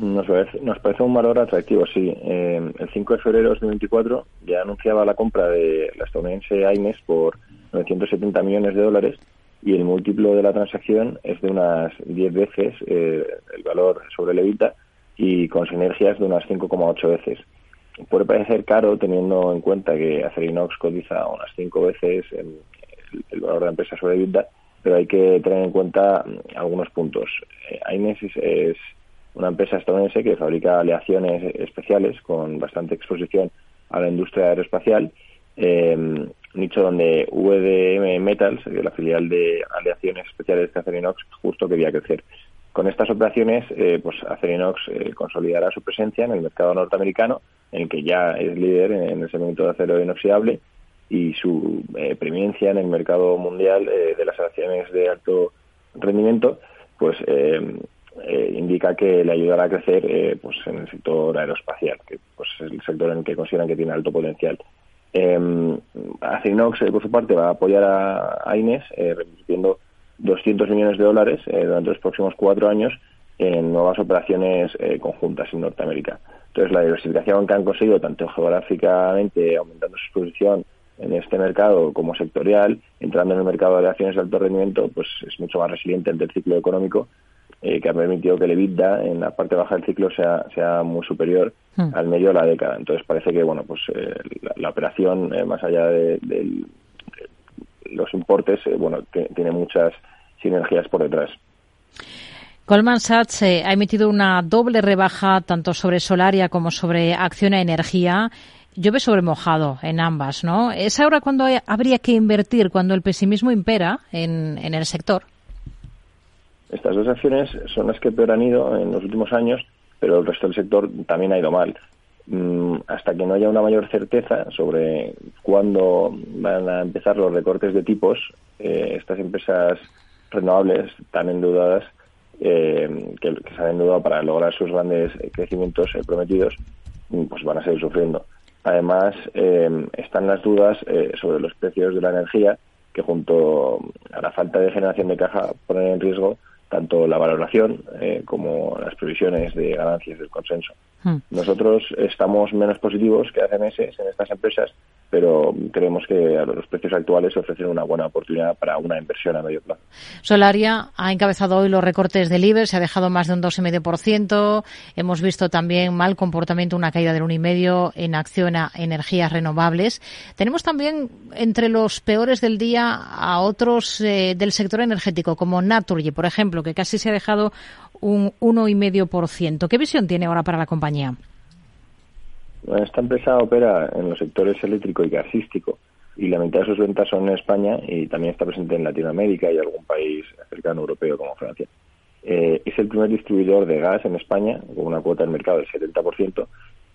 Nos parece, nos parece un valor atractivo, sí. Eh, el 5 de febrero de 2024 ya anunciaba la compra de la estadounidense AINES por 970 millones de dólares y el múltiplo de la transacción es de unas 10 veces eh, el valor sobre el y con sinergias de unas 5,8 veces. Puede parecer caro teniendo en cuenta que Acerinox cotiza unas 5 veces el, valor de la empresa sobre EBITDA, pero hay que tener en cuenta mm, algunos puntos. Eh, Aines es, una empresa estadounidense que fabrica aleaciones especiales con bastante exposición a la industria aeroespacial, eh, nicho donde VDM Metals, la filial de aleaciones especiales de Acerinox, justo quería crecer. Con estas operaciones, eh, pues Acerinox eh, consolidará su presencia en el mercado norteamericano, en el que ya es líder en, el segmento de acero inoxidable, y su eh, preeminencia en el mercado mundial eh, de las acciones de alto rendimiento, pues indica que le ayudará a crecer pues en el sector aeroespacial, que pues, es el sector en el que consideran que tiene alto potencial. Acerinox, por su parte, va a apoyar a, a Ines, revirtiendo 200 millones de dólares eh, durante los próximos cuatro años en nuevas operaciones eh, conjuntas en Norteamérica. Entonces, la diversificación que han conseguido, tanto geográficamente, aumentando su exposición en este mercado como sectorial, entrando en el mercado de acciones de alto rendimiento, pues es mucho más resiliente ante el ciclo económico, eh, que ha permitido que el EBITDA en la parte baja del ciclo sea, sea muy superior hmm. al medio de la década. Entonces, parece que bueno pues la, operación, más allá de, de, los importes, bueno, tiene muchas sinergias por detrás. Goldman Sachs eh, ha emitido una doble rebaja tanto sobre Solaria como sobre Acción a Energía. Llueve sobre mojado en ambas, ¿no? ¿Es ahora cuando habría que invertir, cuando el pesimismo impera en, en el sector? Estas dos acciones son las que peor han ido en los últimos años, pero el resto del sector también ha ido mal. Mm, hasta que no haya una mayor certeza sobre cuándo van a empezar los recortes de tipos, eh, estas empresas renovables tan endeudadas eh, que, se han endeudado para lograr sus grandes crecimientos eh, prometidos, mm, pues van a seguir sufriendo. Además, eh, están las dudas sobre los precios de la energía, que junto a la falta de generación de caja ponen en riesgo tanto la valoración como las previsiones de ganancias del consenso. Hmm. Nosotros estamos menos positivos que hace meses en estas empresas, pero creemos que a los precios actuales ofrecen una buena oportunidad para una inversión a medio plazo. Solaria ha encabezado hoy los recortes del IBEX, se ha dejado más de un 2,5%. Hemos visto también mal comportamiento, una caída del 1,5% en acción a energías renovables. Tenemos también entre los peores del día a otros eh, del sector energético, como Naturgy, por ejemplo, que casi se ha dejado un 1,5%. ¿Qué visión tiene ahora para la compañía? esta empresa opera en los sectores eléctrico y gasístico y la mitad de sus ventas son en España y también está presente en Latinoamérica y algún país cercano europeo como Francia. Eh, es el primer distribuidor de gas en España con una cuota del mercado del 70%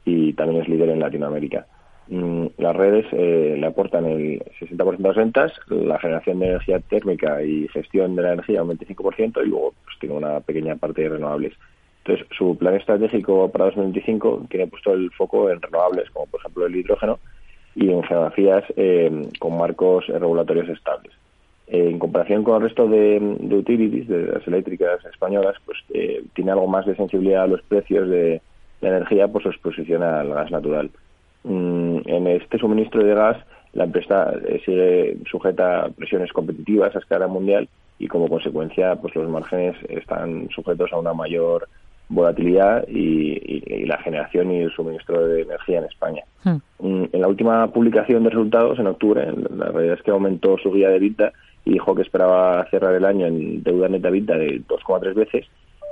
y también es líder en Latinoamérica. Mm, las redes eh, le aportan el 60% de las ventas, la generación de energía térmica y gestión de la energía un 25% y luego pues, tiene una pequeña parte de renovables. Entonces, su plan estratégico para 2025 tiene puesto el foco en renovables, como por ejemplo el hidrógeno, y en geografías eh, con marcos regulatorios estables. Eh, en comparación con el resto de, utilities, de las eléctricas españolas, pues tiene algo más de sensibilidad a los precios de la energía por su exposición al gas natural. Mm, en este suministro de gas la empresa eh, sigue sujeta a presiones competitivas a escala mundial y como consecuencia pues los márgenes están sujetos a una mayor volatilidad y, la generación y el suministro de energía en España. Hmm. Mm, en la última publicación de resultados, en octubre, la realidad es que aumentó su guía de vida y dijo que esperaba cerrar el año en deuda neta vida de 2,3 veces,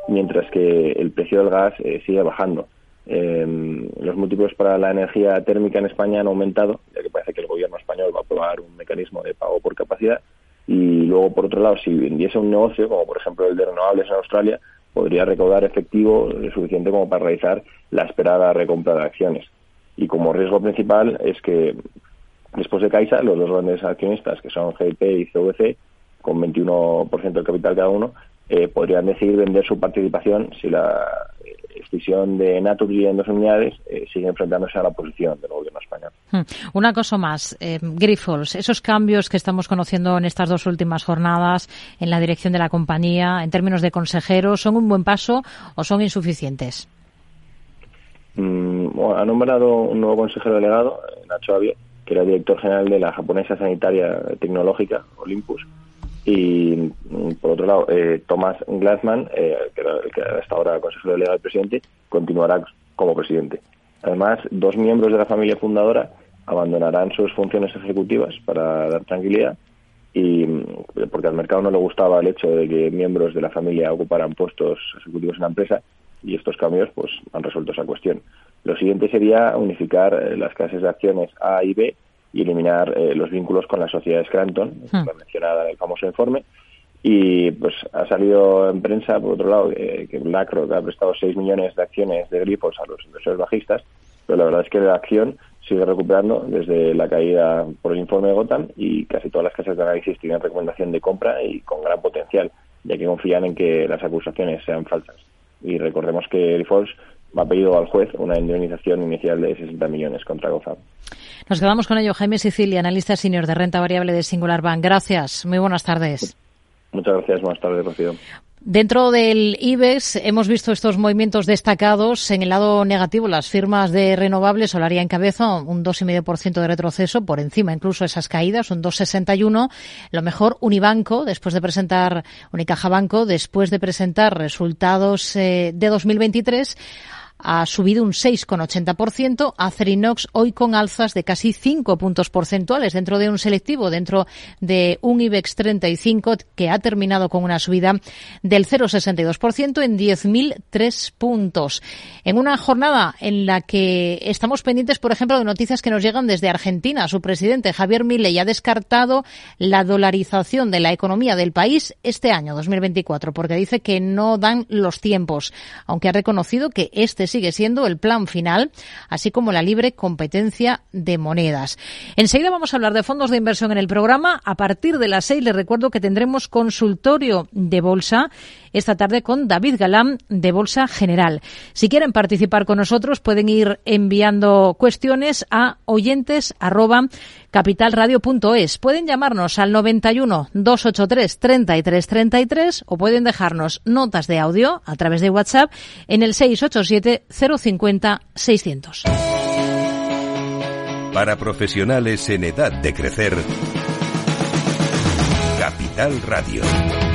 mientras que el precio del gas eh, sigue bajando. Eh, los múltiplos para la energía térmica en España han aumentado, ya que parece que el gobierno español va a aprobar un mecanismo de pago por capacidad. Y luego, por otro lado, si vendiese un negocio, como por ejemplo el de renovables en Australia, podría recaudar efectivo suficiente como para realizar la esperada recompra de acciones. Y como riesgo principal es que después de Caixa, los dos grandes accionistas, que son GIP y CVC, con 21% del capital cada uno, eh, podrían decidir vender su participación si la decisión de Naturgy en dos unidades eh, sigue enfrentándose a la posición del gobierno español. Hmm. Una cosa más, eh, Grifols, esos cambios que estamos conociendo en estas dos últimas jornadas en la dirección de la compañía, en términos de consejeros, ¿son un buen paso o son insuficientes? Mm, ha nombrado un nuevo consejero delegado, Nacho Avio, que era director general de la japonesa sanitaria tecnológica, Olympus, y mm, por otro lado, eh, Thomas Glassman, eh, que, era, hasta ahora consejero delegado del presidente, continuará como presidente. Además, dos miembros de la familia fundadora abandonarán sus funciones ejecutivas para dar tranquilidad y mm, porque al mercado no le gustaba el hecho de que miembros de la familia ocuparan puestos ejecutivos en la empresa y estos cambios pues han resuelto esa cuestión. Lo siguiente sería unificar eh, las clases de acciones A y B y eliminar eh, los vínculos con la sociedad Scranton, hmm. mencionada en el famoso informe. Y pues ha salido en prensa, por otro lado, eh, que BlackRock ha prestado 6 millones de acciones de grifos a los inversores bajistas, pero la verdad es que la acción sigue recuperando desde la caída por el informe de Gotham y casi todas las casas de análisis tienen recomendación de compra y con gran potencial, ya que confían en que las acusaciones sean falsas. Y recordemos que Grifols ha pedido al juez una indemnización inicial de 60 millones contra Gotham. Nos quedamos con ello. Jaime Sicilia, analista senior de renta variable de Singular Bank. Gracias. Muy buenas tardes. Muchas gracias. Buenas tardes, Rocío. Dentro del IBEX hemos visto estos movimientos destacados. En el lado negativo, las firmas de renovables, Solaria en cabeza, un 2,5% de retroceso, por encima incluso esas caídas, un 2,61. Lo mejor, Unibanco, después de presentar, Unicaja Banco, después de presentar resultados eh, de 2023, ha subido un 6,80%, Acerinox hoy con alzas de casi 5 puntos porcentuales dentro de un selectivo, dentro de un IBEX 35 que ha terminado con una subida del 0,62% en 10.003 puntos. En una jornada en la que estamos pendientes, por ejemplo, de noticias que nos llegan desde Argentina. Su presidente Javier Milei ha descartado la dolarización de la economía del país este año 2024 porque dice que no dan los tiempos, aunque ha reconocido que este sigue siendo el plan final, así como la libre competencia de monedas. Enseguida vamos a hablar de fondos de inversión en el programa. A partir de las seis les recuerdo que tendremos consultorio de bolsa esta tarde con David Galán de Bolsa General. Si quieren participar con nosotros pueden ir enviando cuestiones a oyentes capitalradio.es. Pueden llamarnos al 91 283 33 33 o pueden dejarnos notas de audio a través de WhatsApp en el 687 050 600. Para profesionales en edad de crecer, Capital Radio.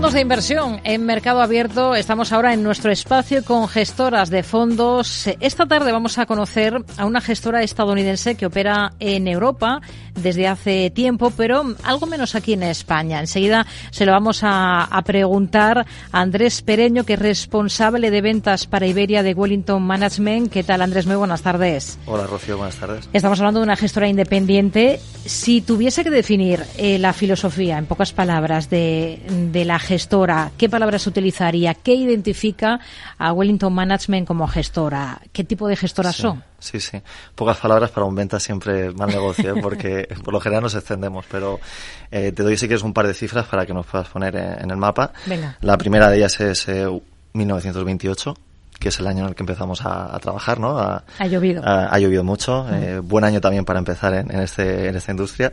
Fondos de inversión en mercado abierto. Estamos ahora en nuestro espacio con gestoras de fondos. Esta tarde vamos a conocer a una gestora estadounidense que opera en Europa desde hace tiempo, pero algo menos aquí en España. Enseguida se lo vamos a, a preguntar a Andrés Pereño, que es responsable de ventas para Iberia de Wellington Management. ¿Qué tal, Andrés? Muy buenas tardes. Hola, Rocío. Buenas tardes. Estamos hablando de una gestora independiente. Si tuviese que definir eh, la filosofía, en pocas palabras, de, de la gestora, ¿qué palabras utilizaría? ¿Qué identifica a Wellington Management como gestora? ¿Qué tipo de gestoras Sí, son? Sí, sí. Pocas palabras para un venta siempre mal negocio, ¿eh? <laughs> porque por lo general nos extendemos, pero eh, te doy si quieres un par de cifras para que nos puedas poner en, en el mapa. Venga. La primera de ellas es eh, 1928 que es el año en el que empezamos a, a trabajar, ¿no? A- Ha llovido. Ha, ha llovido mucho, eh, buen año también para empezar en, en este, en esta industria.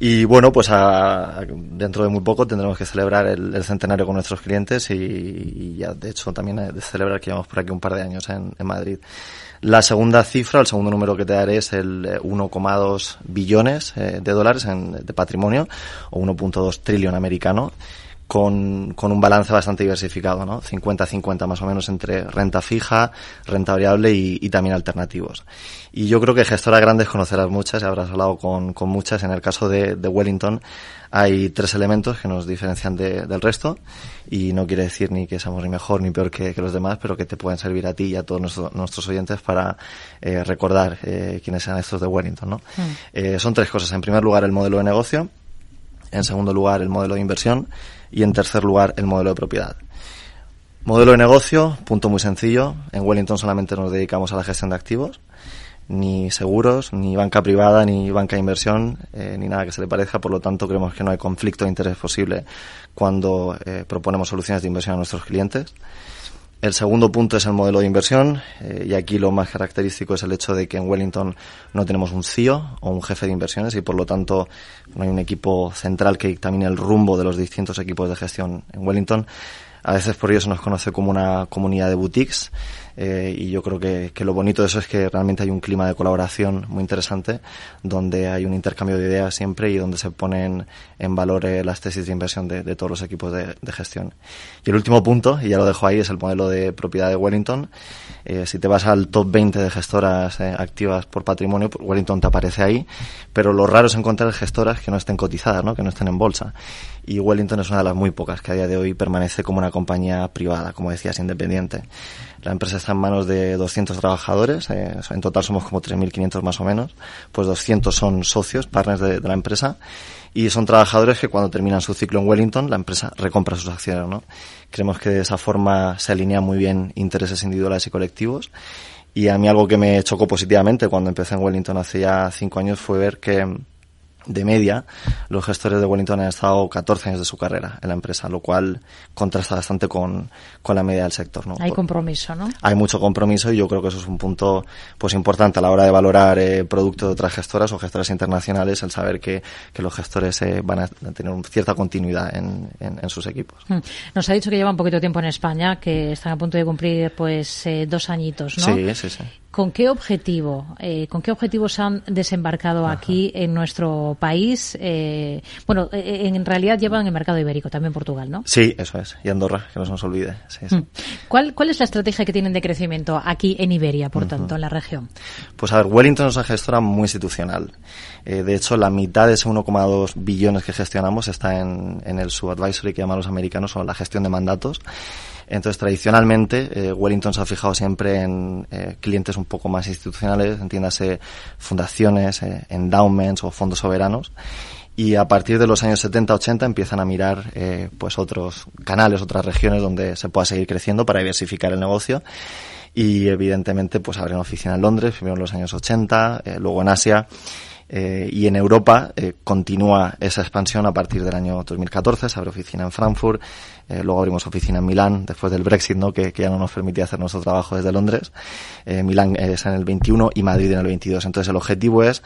Y bueno, pues a- dentro de muy poco tendremos que celebrar el, centenario con nuestros clientes y, y ya de hecho también eh, celebrar que llevamos por aquí un par de años en, Madrid. La segunda cifra, el segundo número que te daré es el eh, 1,2 billones eh, de dólares en- de patrimonio o 1.2 trillón americano con, con un balance bastante diversificado, ¿no? 50-50 más o menos entre renta fija, renta variable y, y también alternativos. Y yo creo que gestoras grandes conocerás muchas y habrás hablado con, con muchas. En el caso de, de Wellington hay tres elementos que nos diferencian de- del resto y no quiere decir ni que seamos ni mejor ni peor que, que los demás, pero que te pueden servir a ti y a todos nuestro- nuestros oyentes para eh, recordar eh, quiénes sean estos de Wellington, ¿no? Eh, son tres cosas. En primer lugar, el modelo de negocio. En segundo lugar, el modelo de inversión. Y en tercer lugar, el modelo de propiedad. Modelo de negocio, punto muy sencillo. En Wellington solamente nos dedicamos a la gestión de activos. Ni seguros, ni banca privada, ni banca de inversión, eh, ni nada que se le parezca. Por lo tanto, creemos que no hay conflicto de interés posible cuando eh, proponemos soluciones de inversión a nuestros clientes. El segundo punto es el modelo de inversión eh, y aquí lo más característico es el hecho de que en Wellington no tenemos un CEO o un jefe de inversiones y por lo tanto no hay un equipo central que dictamine el rumbo de los distintos equipos de gestión en Wellington. A veces por ello se nos conoce como una comunidad de boutiques eh, y yo creo que, que lo bonito de eso es que realmente hay un clima de colaboración muy interesante donde hay un intercambio de ideas siempre y donde se ponen en valor eh, las tesis de inversión de, de todos los equipos de, de gestión. Y el último punto, y ya lo dejo ahí, es el modelo de propiedad de Wellington. Eh, si te vas al top 20 de gestoras eh, activas por patrimonio, pues Wellington te aparece ahí, pero lo raro es encontrar gestoras que no estén cotizadas, ¿no? que no estén en bolsa. Y Wellington es una de las muy pocas que a día de hoy permanece como una compañía privada, como decías, independiente. La empresa está en manos de 200 trabajadores, eh, en total somos como 3.500 más o menos, pues 200 son socios, partners de, la empresa, y son trabajadores que cuando terminan su ciclo en Wellington, la empresa recompra sus acciones, ¿no? Creemos que de esa forma se alinean muy bien intereses individuales y colectivos, y a mí algo que me chocó positivamente cuando empecé en Wellington hace ya cinco años fue ver que de media, los gestores de Wellington han estado 14 años de su carrera en la empresa, lo cual contrasta bastante con, con la media del sector. ¿no? Hay compromiso, ¿no? Hay mucho compromiso y yo creo que eso es un punto pues importante a la hora de valorar eh, productos de otras gestoras o gestoras internacionales, el saber que, que los gestores eh, van a tener cierta continuidad en, en- en sus equipos. Mm. Nos ha dicho que lleva un poquito de tiempo en España, que están a punto de cumplir pues eh, dos añitos, ¿no? Sí, sí, sí. ¿Con qué objetivo? eh, ¿Con qué objetivos han desembarcado aquí en nuestro país? Eh, bueno, eh, en realidad llevan el mercado ibérico, también Portugal, ¿no? Sí, eso es. Y Andorra, que no se nos olvide. Sí, sí. Mm. ¿Cuál, ¿Cuál es la estrategia que tienen de crecimiento aquí en Iberia, por tanto, en la región? Pues a ver, Wellington es una gestora muy institucional. Eh, de hecho, la mitad de ese 1,2 billones que gestionamos está en, en el subadvisory que llaman los americanos o la gestión de mandatos. Entonces, tradicionalmente, eh, Wellington se ha fijado siempre en eh, clientes un poco más institucionales, entiéndase fundaciones, eh, endowments o fondos soberanos. Y a partir de los años 70-80 empiezan a mirar eh, pues otros canales, otras regiones donde se pueda seguir creciendo para diversificar el negocio. Y evidentemente pues abren oficina en Londres, primero en los años 80, eh, luego en Asia eh, y en Europa eh, continúa esa expansión a partir del año 2014. Se abre oficina en Frankfurt, eh, luego abrimos oficina en Milán después del Brexit, ¿no? que, que ya no nos permitía hacer nuestro trabajo desde Londres. Eh, Milán es en el 21 y Madrid en el 22. Entonces el objetivo es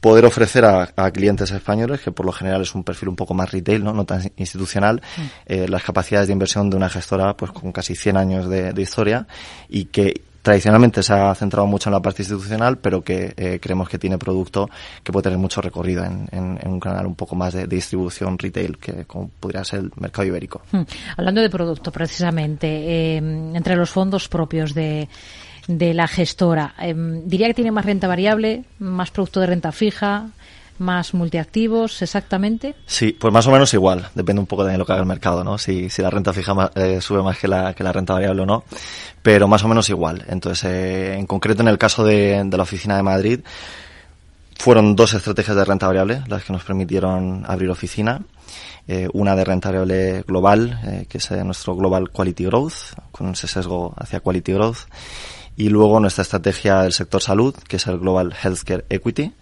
poder ofrecer a, a, clientes españoles, que por lo general es un perfil un poco más retail, no, no tan institucional, mm. eh, las capacidades de inversión de una gestora pues con casi 100 años de, de historia y que tradicionalmente se ha centrado mucho en la parte institucional, pero que eh, creemos que tiene producto que puede tener mucho recorrido en, en, en un canal un poco más de, distribución retail, que como podría ser el mercado ibérico. Hmm. Hablando de producto, precisamente, eh, entre los fondos propios de de la gestora, eh, diría que tiene más renta variable, más producto de renta fija, más multiactivos exactamente? Sí, pues más o menos igual. Depende un poco de lo que haga el mercado, ¿no? Si, si la renta fija más, eh, sube más que la, que la renta variable o no. Pero más o menos igual. Entonces, eh, en concreto en el caso de, la oficina de Madrid, fueron dos estrategias de renta variable las que nos permitieron abrir oficina. Eh, una de renta variable global, que es nuestro Global Quality Growth, con ese sesgo hacia Quality Growth. Y luego nuestra estrategia del sector salud, que es el Global Healthcare Equity,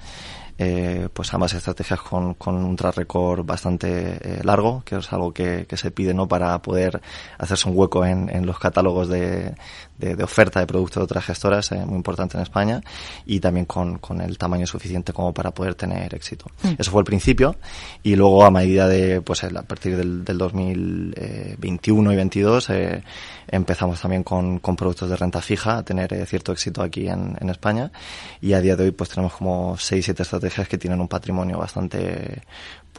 eh, pues ambas estrategias con, con un track record bastante eh, largo, que es algo que, que, se pide no para poder hacerse un hueco en, en los catálogos de, de, de, oferta de productos de otras gestoras, eh, muy importante en España, y también con, con, el tamaño suficiente como para poder tener éxito. Mm. Eso fue el principio, y luego a medida de, pues a partir del, del 2021 y 22, eh, empezamos también con, con, productos de renta fija a tener eh, cierto éxito aquí en, en, España, y a día de hoy pues tenemos como 6-7 estrategias que tienen un patrimonio bastante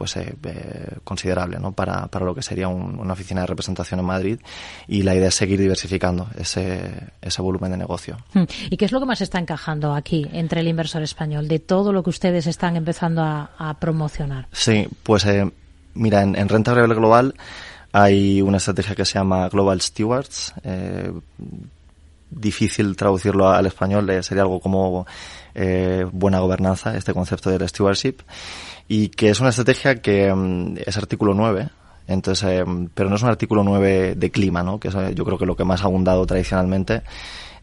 pues eh, eh, considerable ¿no? para, para lo que sería un, una oficina de representación en Madrid y la idea es seguir diversificando ese, ese volumen de negocio. Hmm. ¿Y qué es lo que más está encajando aquí entre el inversor español de todo lo que ustedes están empezando a, a promocionar? Sí, pues eh, mira, en, en renta variable global hay una estrategia que se llama Global Stewards. Eh, difícil traducirlo al español, eh, sería algo como eh, buena gobernanza, este concepto del stewardship, y que es una estrategia que um, es artículo 9, entonces, eh, pero no es un artículo 9 de clima, ¿no? que es yo creo que lo que más ha abundado tradicionalmente,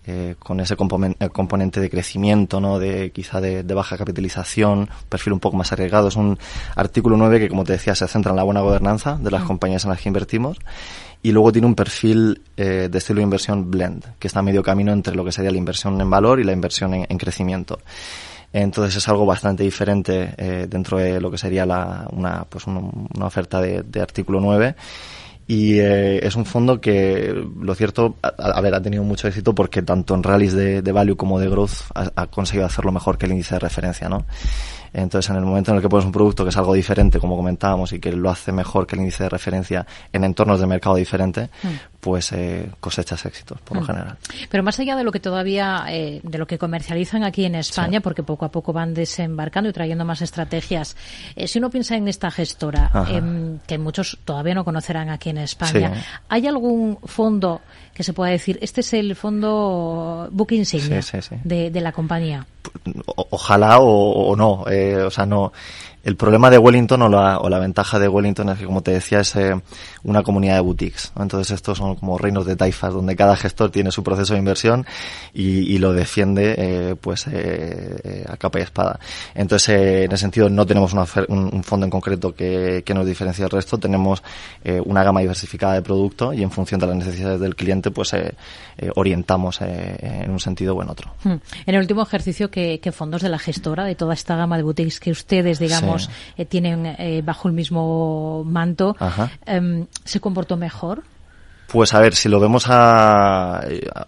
eh, con ese componente de crecimiento, ¿no? de quizá de, de, baja capitalización, perfil un poco más arriesgado. Es un artículo 9 que, como te decía, se centra en la buena gobernanza de las mm. compañías en las que invertimos y luego tiene un perfil eh, de estilo de inversión blend, que está a medio camino entre lo que sería la inversión en valor y la inversión en, en crecimiento. Entonces es algo bastante diferente eh, dentro de lo que sería la, una, pues un, una oferta de, artículo 9 y eh, es un fondo que, lo cierto, a, ver, ha tenido mucho éxito porque tanto en rallies de, de value como de growth ha, ha, conseguido hacerlo mejor que el índice de referencia, ¿no? Entonces, en el momento en el que pones un producto que es algo diferente, como comentábamos, y que lo hace mejor que el índice de referencia en entornos de mercado diferente, mm. Pues eh, cosechas éxitos, por mm. lo general. Pero más allá de lo que todavía, eh, de lo que comercializan aquí en España, sí. porque poco a poco van desembarcando y trayendo más estrategias, eh, si uno piensa en esta gestora, eh, que muchos todavía no conocerán aquí en España, sí. ¿hay algún fondo que se pueda decir, este es el fondo book insignia sí, de, de, la compañía? O, ojalá o, o no, eh, o sea, no. El problema de Wellington o la, o la ventaja de Wellington es que, como te decía, es eh, una comunidad de boutiques. Entonces, estos son como reinos de taifas, donde cada gestor tiene su proceso de inversión y, y lo defiende eh, pues eh, eh a capa y espada. Entonces, eh, en ese sentido, no tenemos una, un, un, fondo en concreto que, que nos diferencie del resto. Tenemos eh, una gama diversificada de producto y en función de las necesidades del cliente, pues orientamos en un sentido o en otro. Hmm. En el último ejercicio, ¿qué, ¿qué fondos de la gestora, de toda esta gama de boutiques que ustedes, digamos. Eh, tienen eh, bajo el mismo manto, eh, ¿se comportó mejor? Pues a ver, si lo vemos a...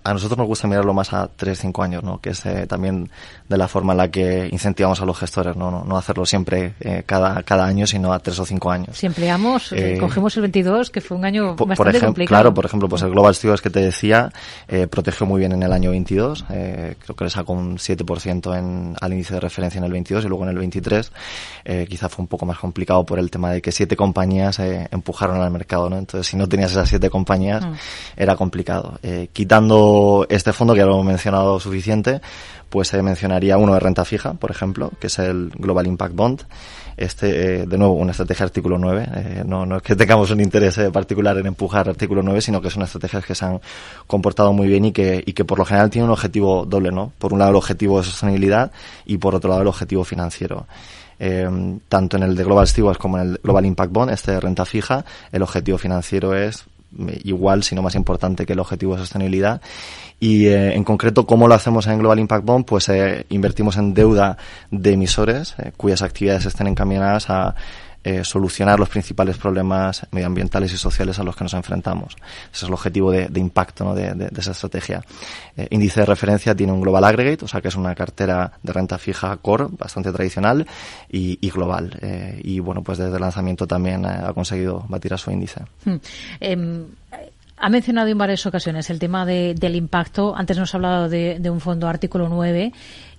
A nosotros nos gusta mirarlo más a 3, 5 años, ¿no? Que es eh, también de la forma en la que incentivamos a los gestores, ¿no? No, no hacerlo siempre eh, cada, cada año, sino a 3 o 5 años. Si empleamos, eh, cogemos el 22, que fue un año por, bastante por ejemplo, complicado. Claro, por ejemplo, pues el Global Stewards que te decía, eh, protegió muy bien en el año 22, eh, creo que le sacó un 7% en, al índice de referencia en el 22 y luego en el 23, eh, quizá fue un poco más complicado por el tema de que siete compañías eh, empujaron al mercado, ¿no? Entonces, si no tenías esas siete compañías, mm. era complicado. Eh, quitando este fondo que ya lo hemos mencionado suficiente, pues se mencionaría uno de renta fija, por ejemplo, que es el Global Impact Bond. Este, eh, de nuevo, una estrategia artículo 9. Eh, no, no es que tengamos un interés eh, particular en empujar artículo 9, sino que son estrategias que se han comportado muy bien y que, y que por lo general tienen un objetivo doble, ¿no? Por un lado el objetivo de sostenibilidad y por otro lado el objetivo financiero. Eh, tanto en el de Global Stewards como en el Global Impact Bond, este de renta fija, el objetivo financiero es igual, si no más importante que el objetivo de sostenibilidad y eh, en concreto, ¿cómo lo hacemos en Global Impact Bond? Pues eh, invertimos en deuda de emisores eh, cuyas actividades estén encaminadas a solucionar los principales problemas medioambientales y sociales a los que nos enfrentamos. Ese es el objetivo de, impacto ¿no? de, esa estrategia. índice de referencia tiene un Global Aggregate, o sea que es una cartera de renta fija core, bastante tradicional y, global. y bueno, pues desde el lanzamiento también ha conseguido batir a su índice. Hmm. Em, ha mencionado en varias ocasiones el tema de, del impacto. Antes nos ha hablado de, de un fondo artículo 9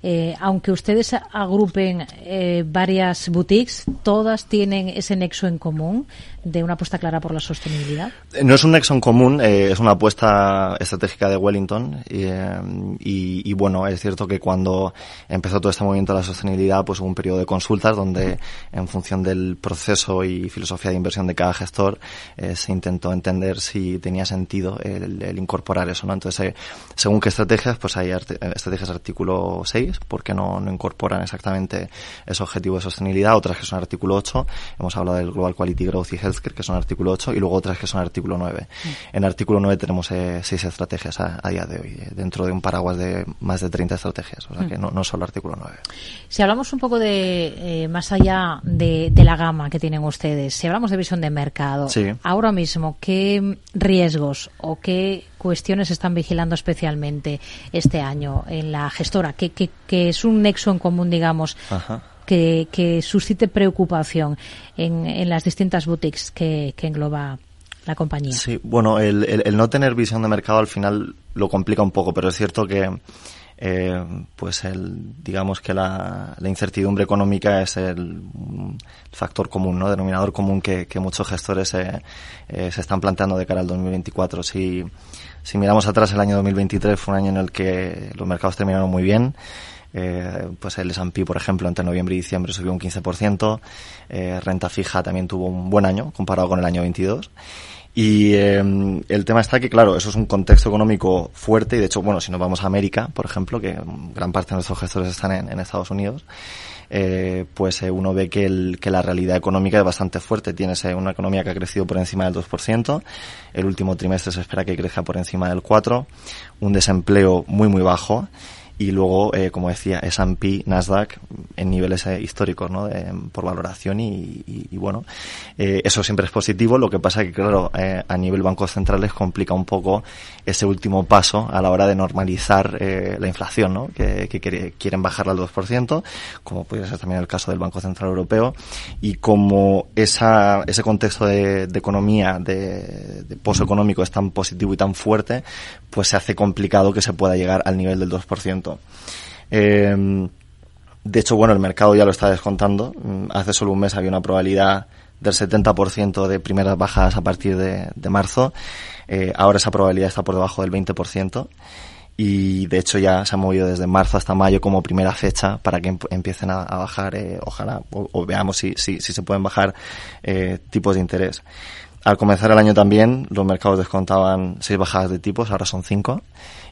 eh, aunque ustedes agrupen eh, varias boutiques, todas tienen ese nexo en común de una apuesta clara por la sostenibilidad. No es un nexo en común, eh, es una apuesta estratégica de Wellington y, bueno, es cierto que cuando empezó todo este movimiento de la sostenibilidad, pues hubo un periodo de consultas donde en función del proceso y filosofía de inversión de cada gestor se intentó entender si tenía sentido el, incorporar eso, ¿no? Entonces, según qué estrategias, pues hay estrategias artículo 6 porque no, no incorporan exactamente ese objetivo de sostenibilidad, otras que son artículo 8, hemos hablado del Global Quality Growth y Healthcare, que son artículo 8, y luego otras que son artículo 9. Mm. En artículo 9 tenemos eh, seis estrategias a, día de hoy, eh, dentro de un paraguas de más de 30 estrategias, o sea que mm. no, no solo artículo 9. Si hablamos un poco de, eh, más allá de, de, la gama que tienen ustedes, si hablamos de visión de mercado, ahora mismo, ¿qué riesgos o qué cuestiones están vigilando especialmente este año en la gestora? ¿Qué, qué, que es un nexo en común, digamos, Que, que, suscite preocupación en, en las distintas boutiques que, que, engloba la compañía. Sí, bueno, el, el, no tener visión de mercado al final lo complica un poco, pero es cierto que eh, pues el, digamos que la, la, incertidumbre económica es el, factor común, ¿no? denominador común que, que muchos gestores eh, eh, se están planteando de cara al 2024. Si, si miramos atrás, el año 2023 fue un año en el que los mercados terminaron muy bien. Eh, pues el S&P, por ejemplo, entre noviembre y diciembre subió un 15%. Eh, renta fija también tuvo un buen año comparado con el año 22. Y eh, el tema está que, claro, eso es un contexto económico fuerte y, de hecho, bueno, si nos vamos a América, por ejemplo, que gran parte de nuestros gestores están en, en Estados Unidos, eh, pues eh, uno ve que, el, que la realidad económica es bastante fuerte. Tienes eh, una economía que ha crecido por encima del 2%, el último trimestre se espera que crezca por encima del 4%, un desempleo muy, muy bajo y luego, eh, como decía, S&P, Nasdaq en niveles eh, históricos, ¿no? por valoración y, y, bueno, eh, eso siempre es positivo. Lo que pasa que, claro, eh, a nivel bancos centrales complica un poco ese último paso a la hora de normalizar la inflación, ¿no? Que, quieren bajarla al 2%, como puede ser también el caso del Banco Central Europeo, y como esa, ese contexto de, de economía, de, de pozo económico es tan positivo y tan fuerte, pues se hace complicado que se pueda llegar al nivel del 2%. Eh, de hecho, bueno, el mercado ya lo está descontando. Mm, hace solo un mes había una probabilidad del 70% de primeras bajas a partir de, marzo. Eh, ahora esa probabilidad está por debajo del 20% y de hecho ya se ha movido desde marzo hasta mayo como primera fecha para que empiecen a, bajar, eh, ojalá, o, veamos si, si, si, se pueden bajar tipos de interés. Al comenzar el año también los mercados descontaban seis bajadas de tipos, ahora son cinco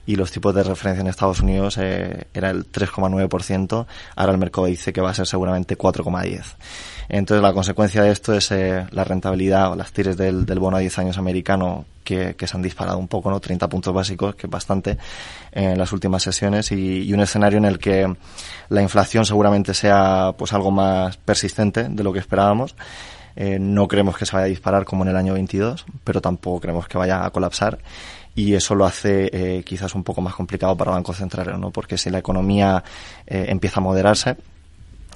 y los tipos de referencia en Estados Unidos eh, era el 3,9%, ahora el mercado dice que va a ser seguramente 4,10%. Entonces la consecuencia de esto es eh, la rentabilidad o las tires del, del, bono a 10 años americano que, que, se han disparado un poco, ¿no? 30 puntos básicos, que es bastante en las últimas sesiones y, y, un escenario en el que la inflación seguramente sea pues algo más persistente de lo que esperábamos. Eh, no creemos que se vaya a disparar como en el año 22, pero tampoco creemos que vaya a colapsar y eso lo hace eh, quizás un poco más complicado para bancos centrales, ¿no? Porque si la economía eh, empieza a moderarse,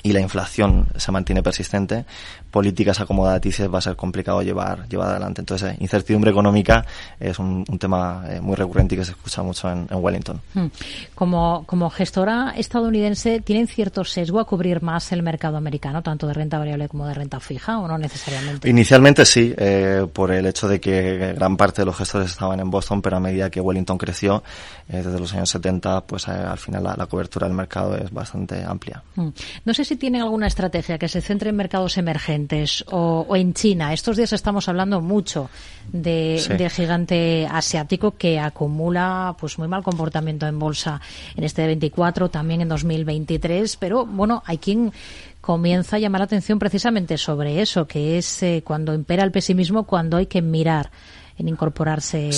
y la inflación se mantiene persistente, políticas acomodaticias va a ser complicado llevar, llevar adelante. Entonces, incertidumbre económica es un, tema muy recurrente y que se escucha mucho en, Wellington. Hmm. Como, como gestora estadounidense, ¿tienen cierto sesgo a cubrir más el mercado americano, tanto de renta variable como de renta fija, o no necesariamente? Inicialmente sí, eh, por el hecho de que gran parte de los gestores estaban en Boston, pero a medida que Wellington creció, eh, desde los años 70, pues eh, al final la, cobertura del mercado es bastante amplia. Hmm. No sé si tienen alguna estrategia que se centre en mercados emergentes o, en China. Estos días estamos hablando mucho de, del gigante asiático que acumula pues muy mal comportamiento en bolsa en este 24, también en 2023, pero bueno, hay quien comienza a llamar la atención precisamente sobre eso, que es eh, cuando impera el pesimismo, cuando hay que mirar en incorporarse.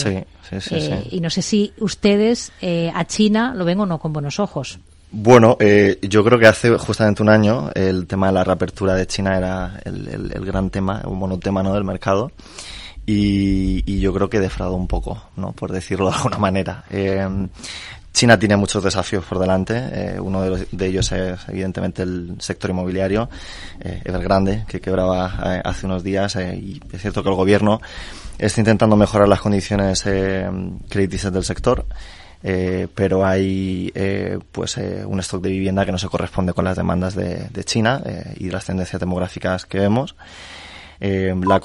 Eh, y no sé si ustedes eh, a China lo ven o no con buenos ojos. Bueno, eh, yo creo que hace justamente un año el tema de la reapertura de China era el, gran tema, un monotema ¿no? del mercado. Y, yo creo que defraudó un poco, ¿no? por decirlo de alguna manera. Eh, China tiene muchos desafíos por delante. Eh, uno de, ellos es, evidentemente, el sector inmobiliario, eh, Evergrande, que quebraba hace unos días. y es cierto que el gobierno está intentando mejorar las condiciones crediticias del sector. Eh, pero hay eh, pues eh, un stock de vivienda que no se corresponde con las demandas de, China y las tendencias demográficas que vemos. la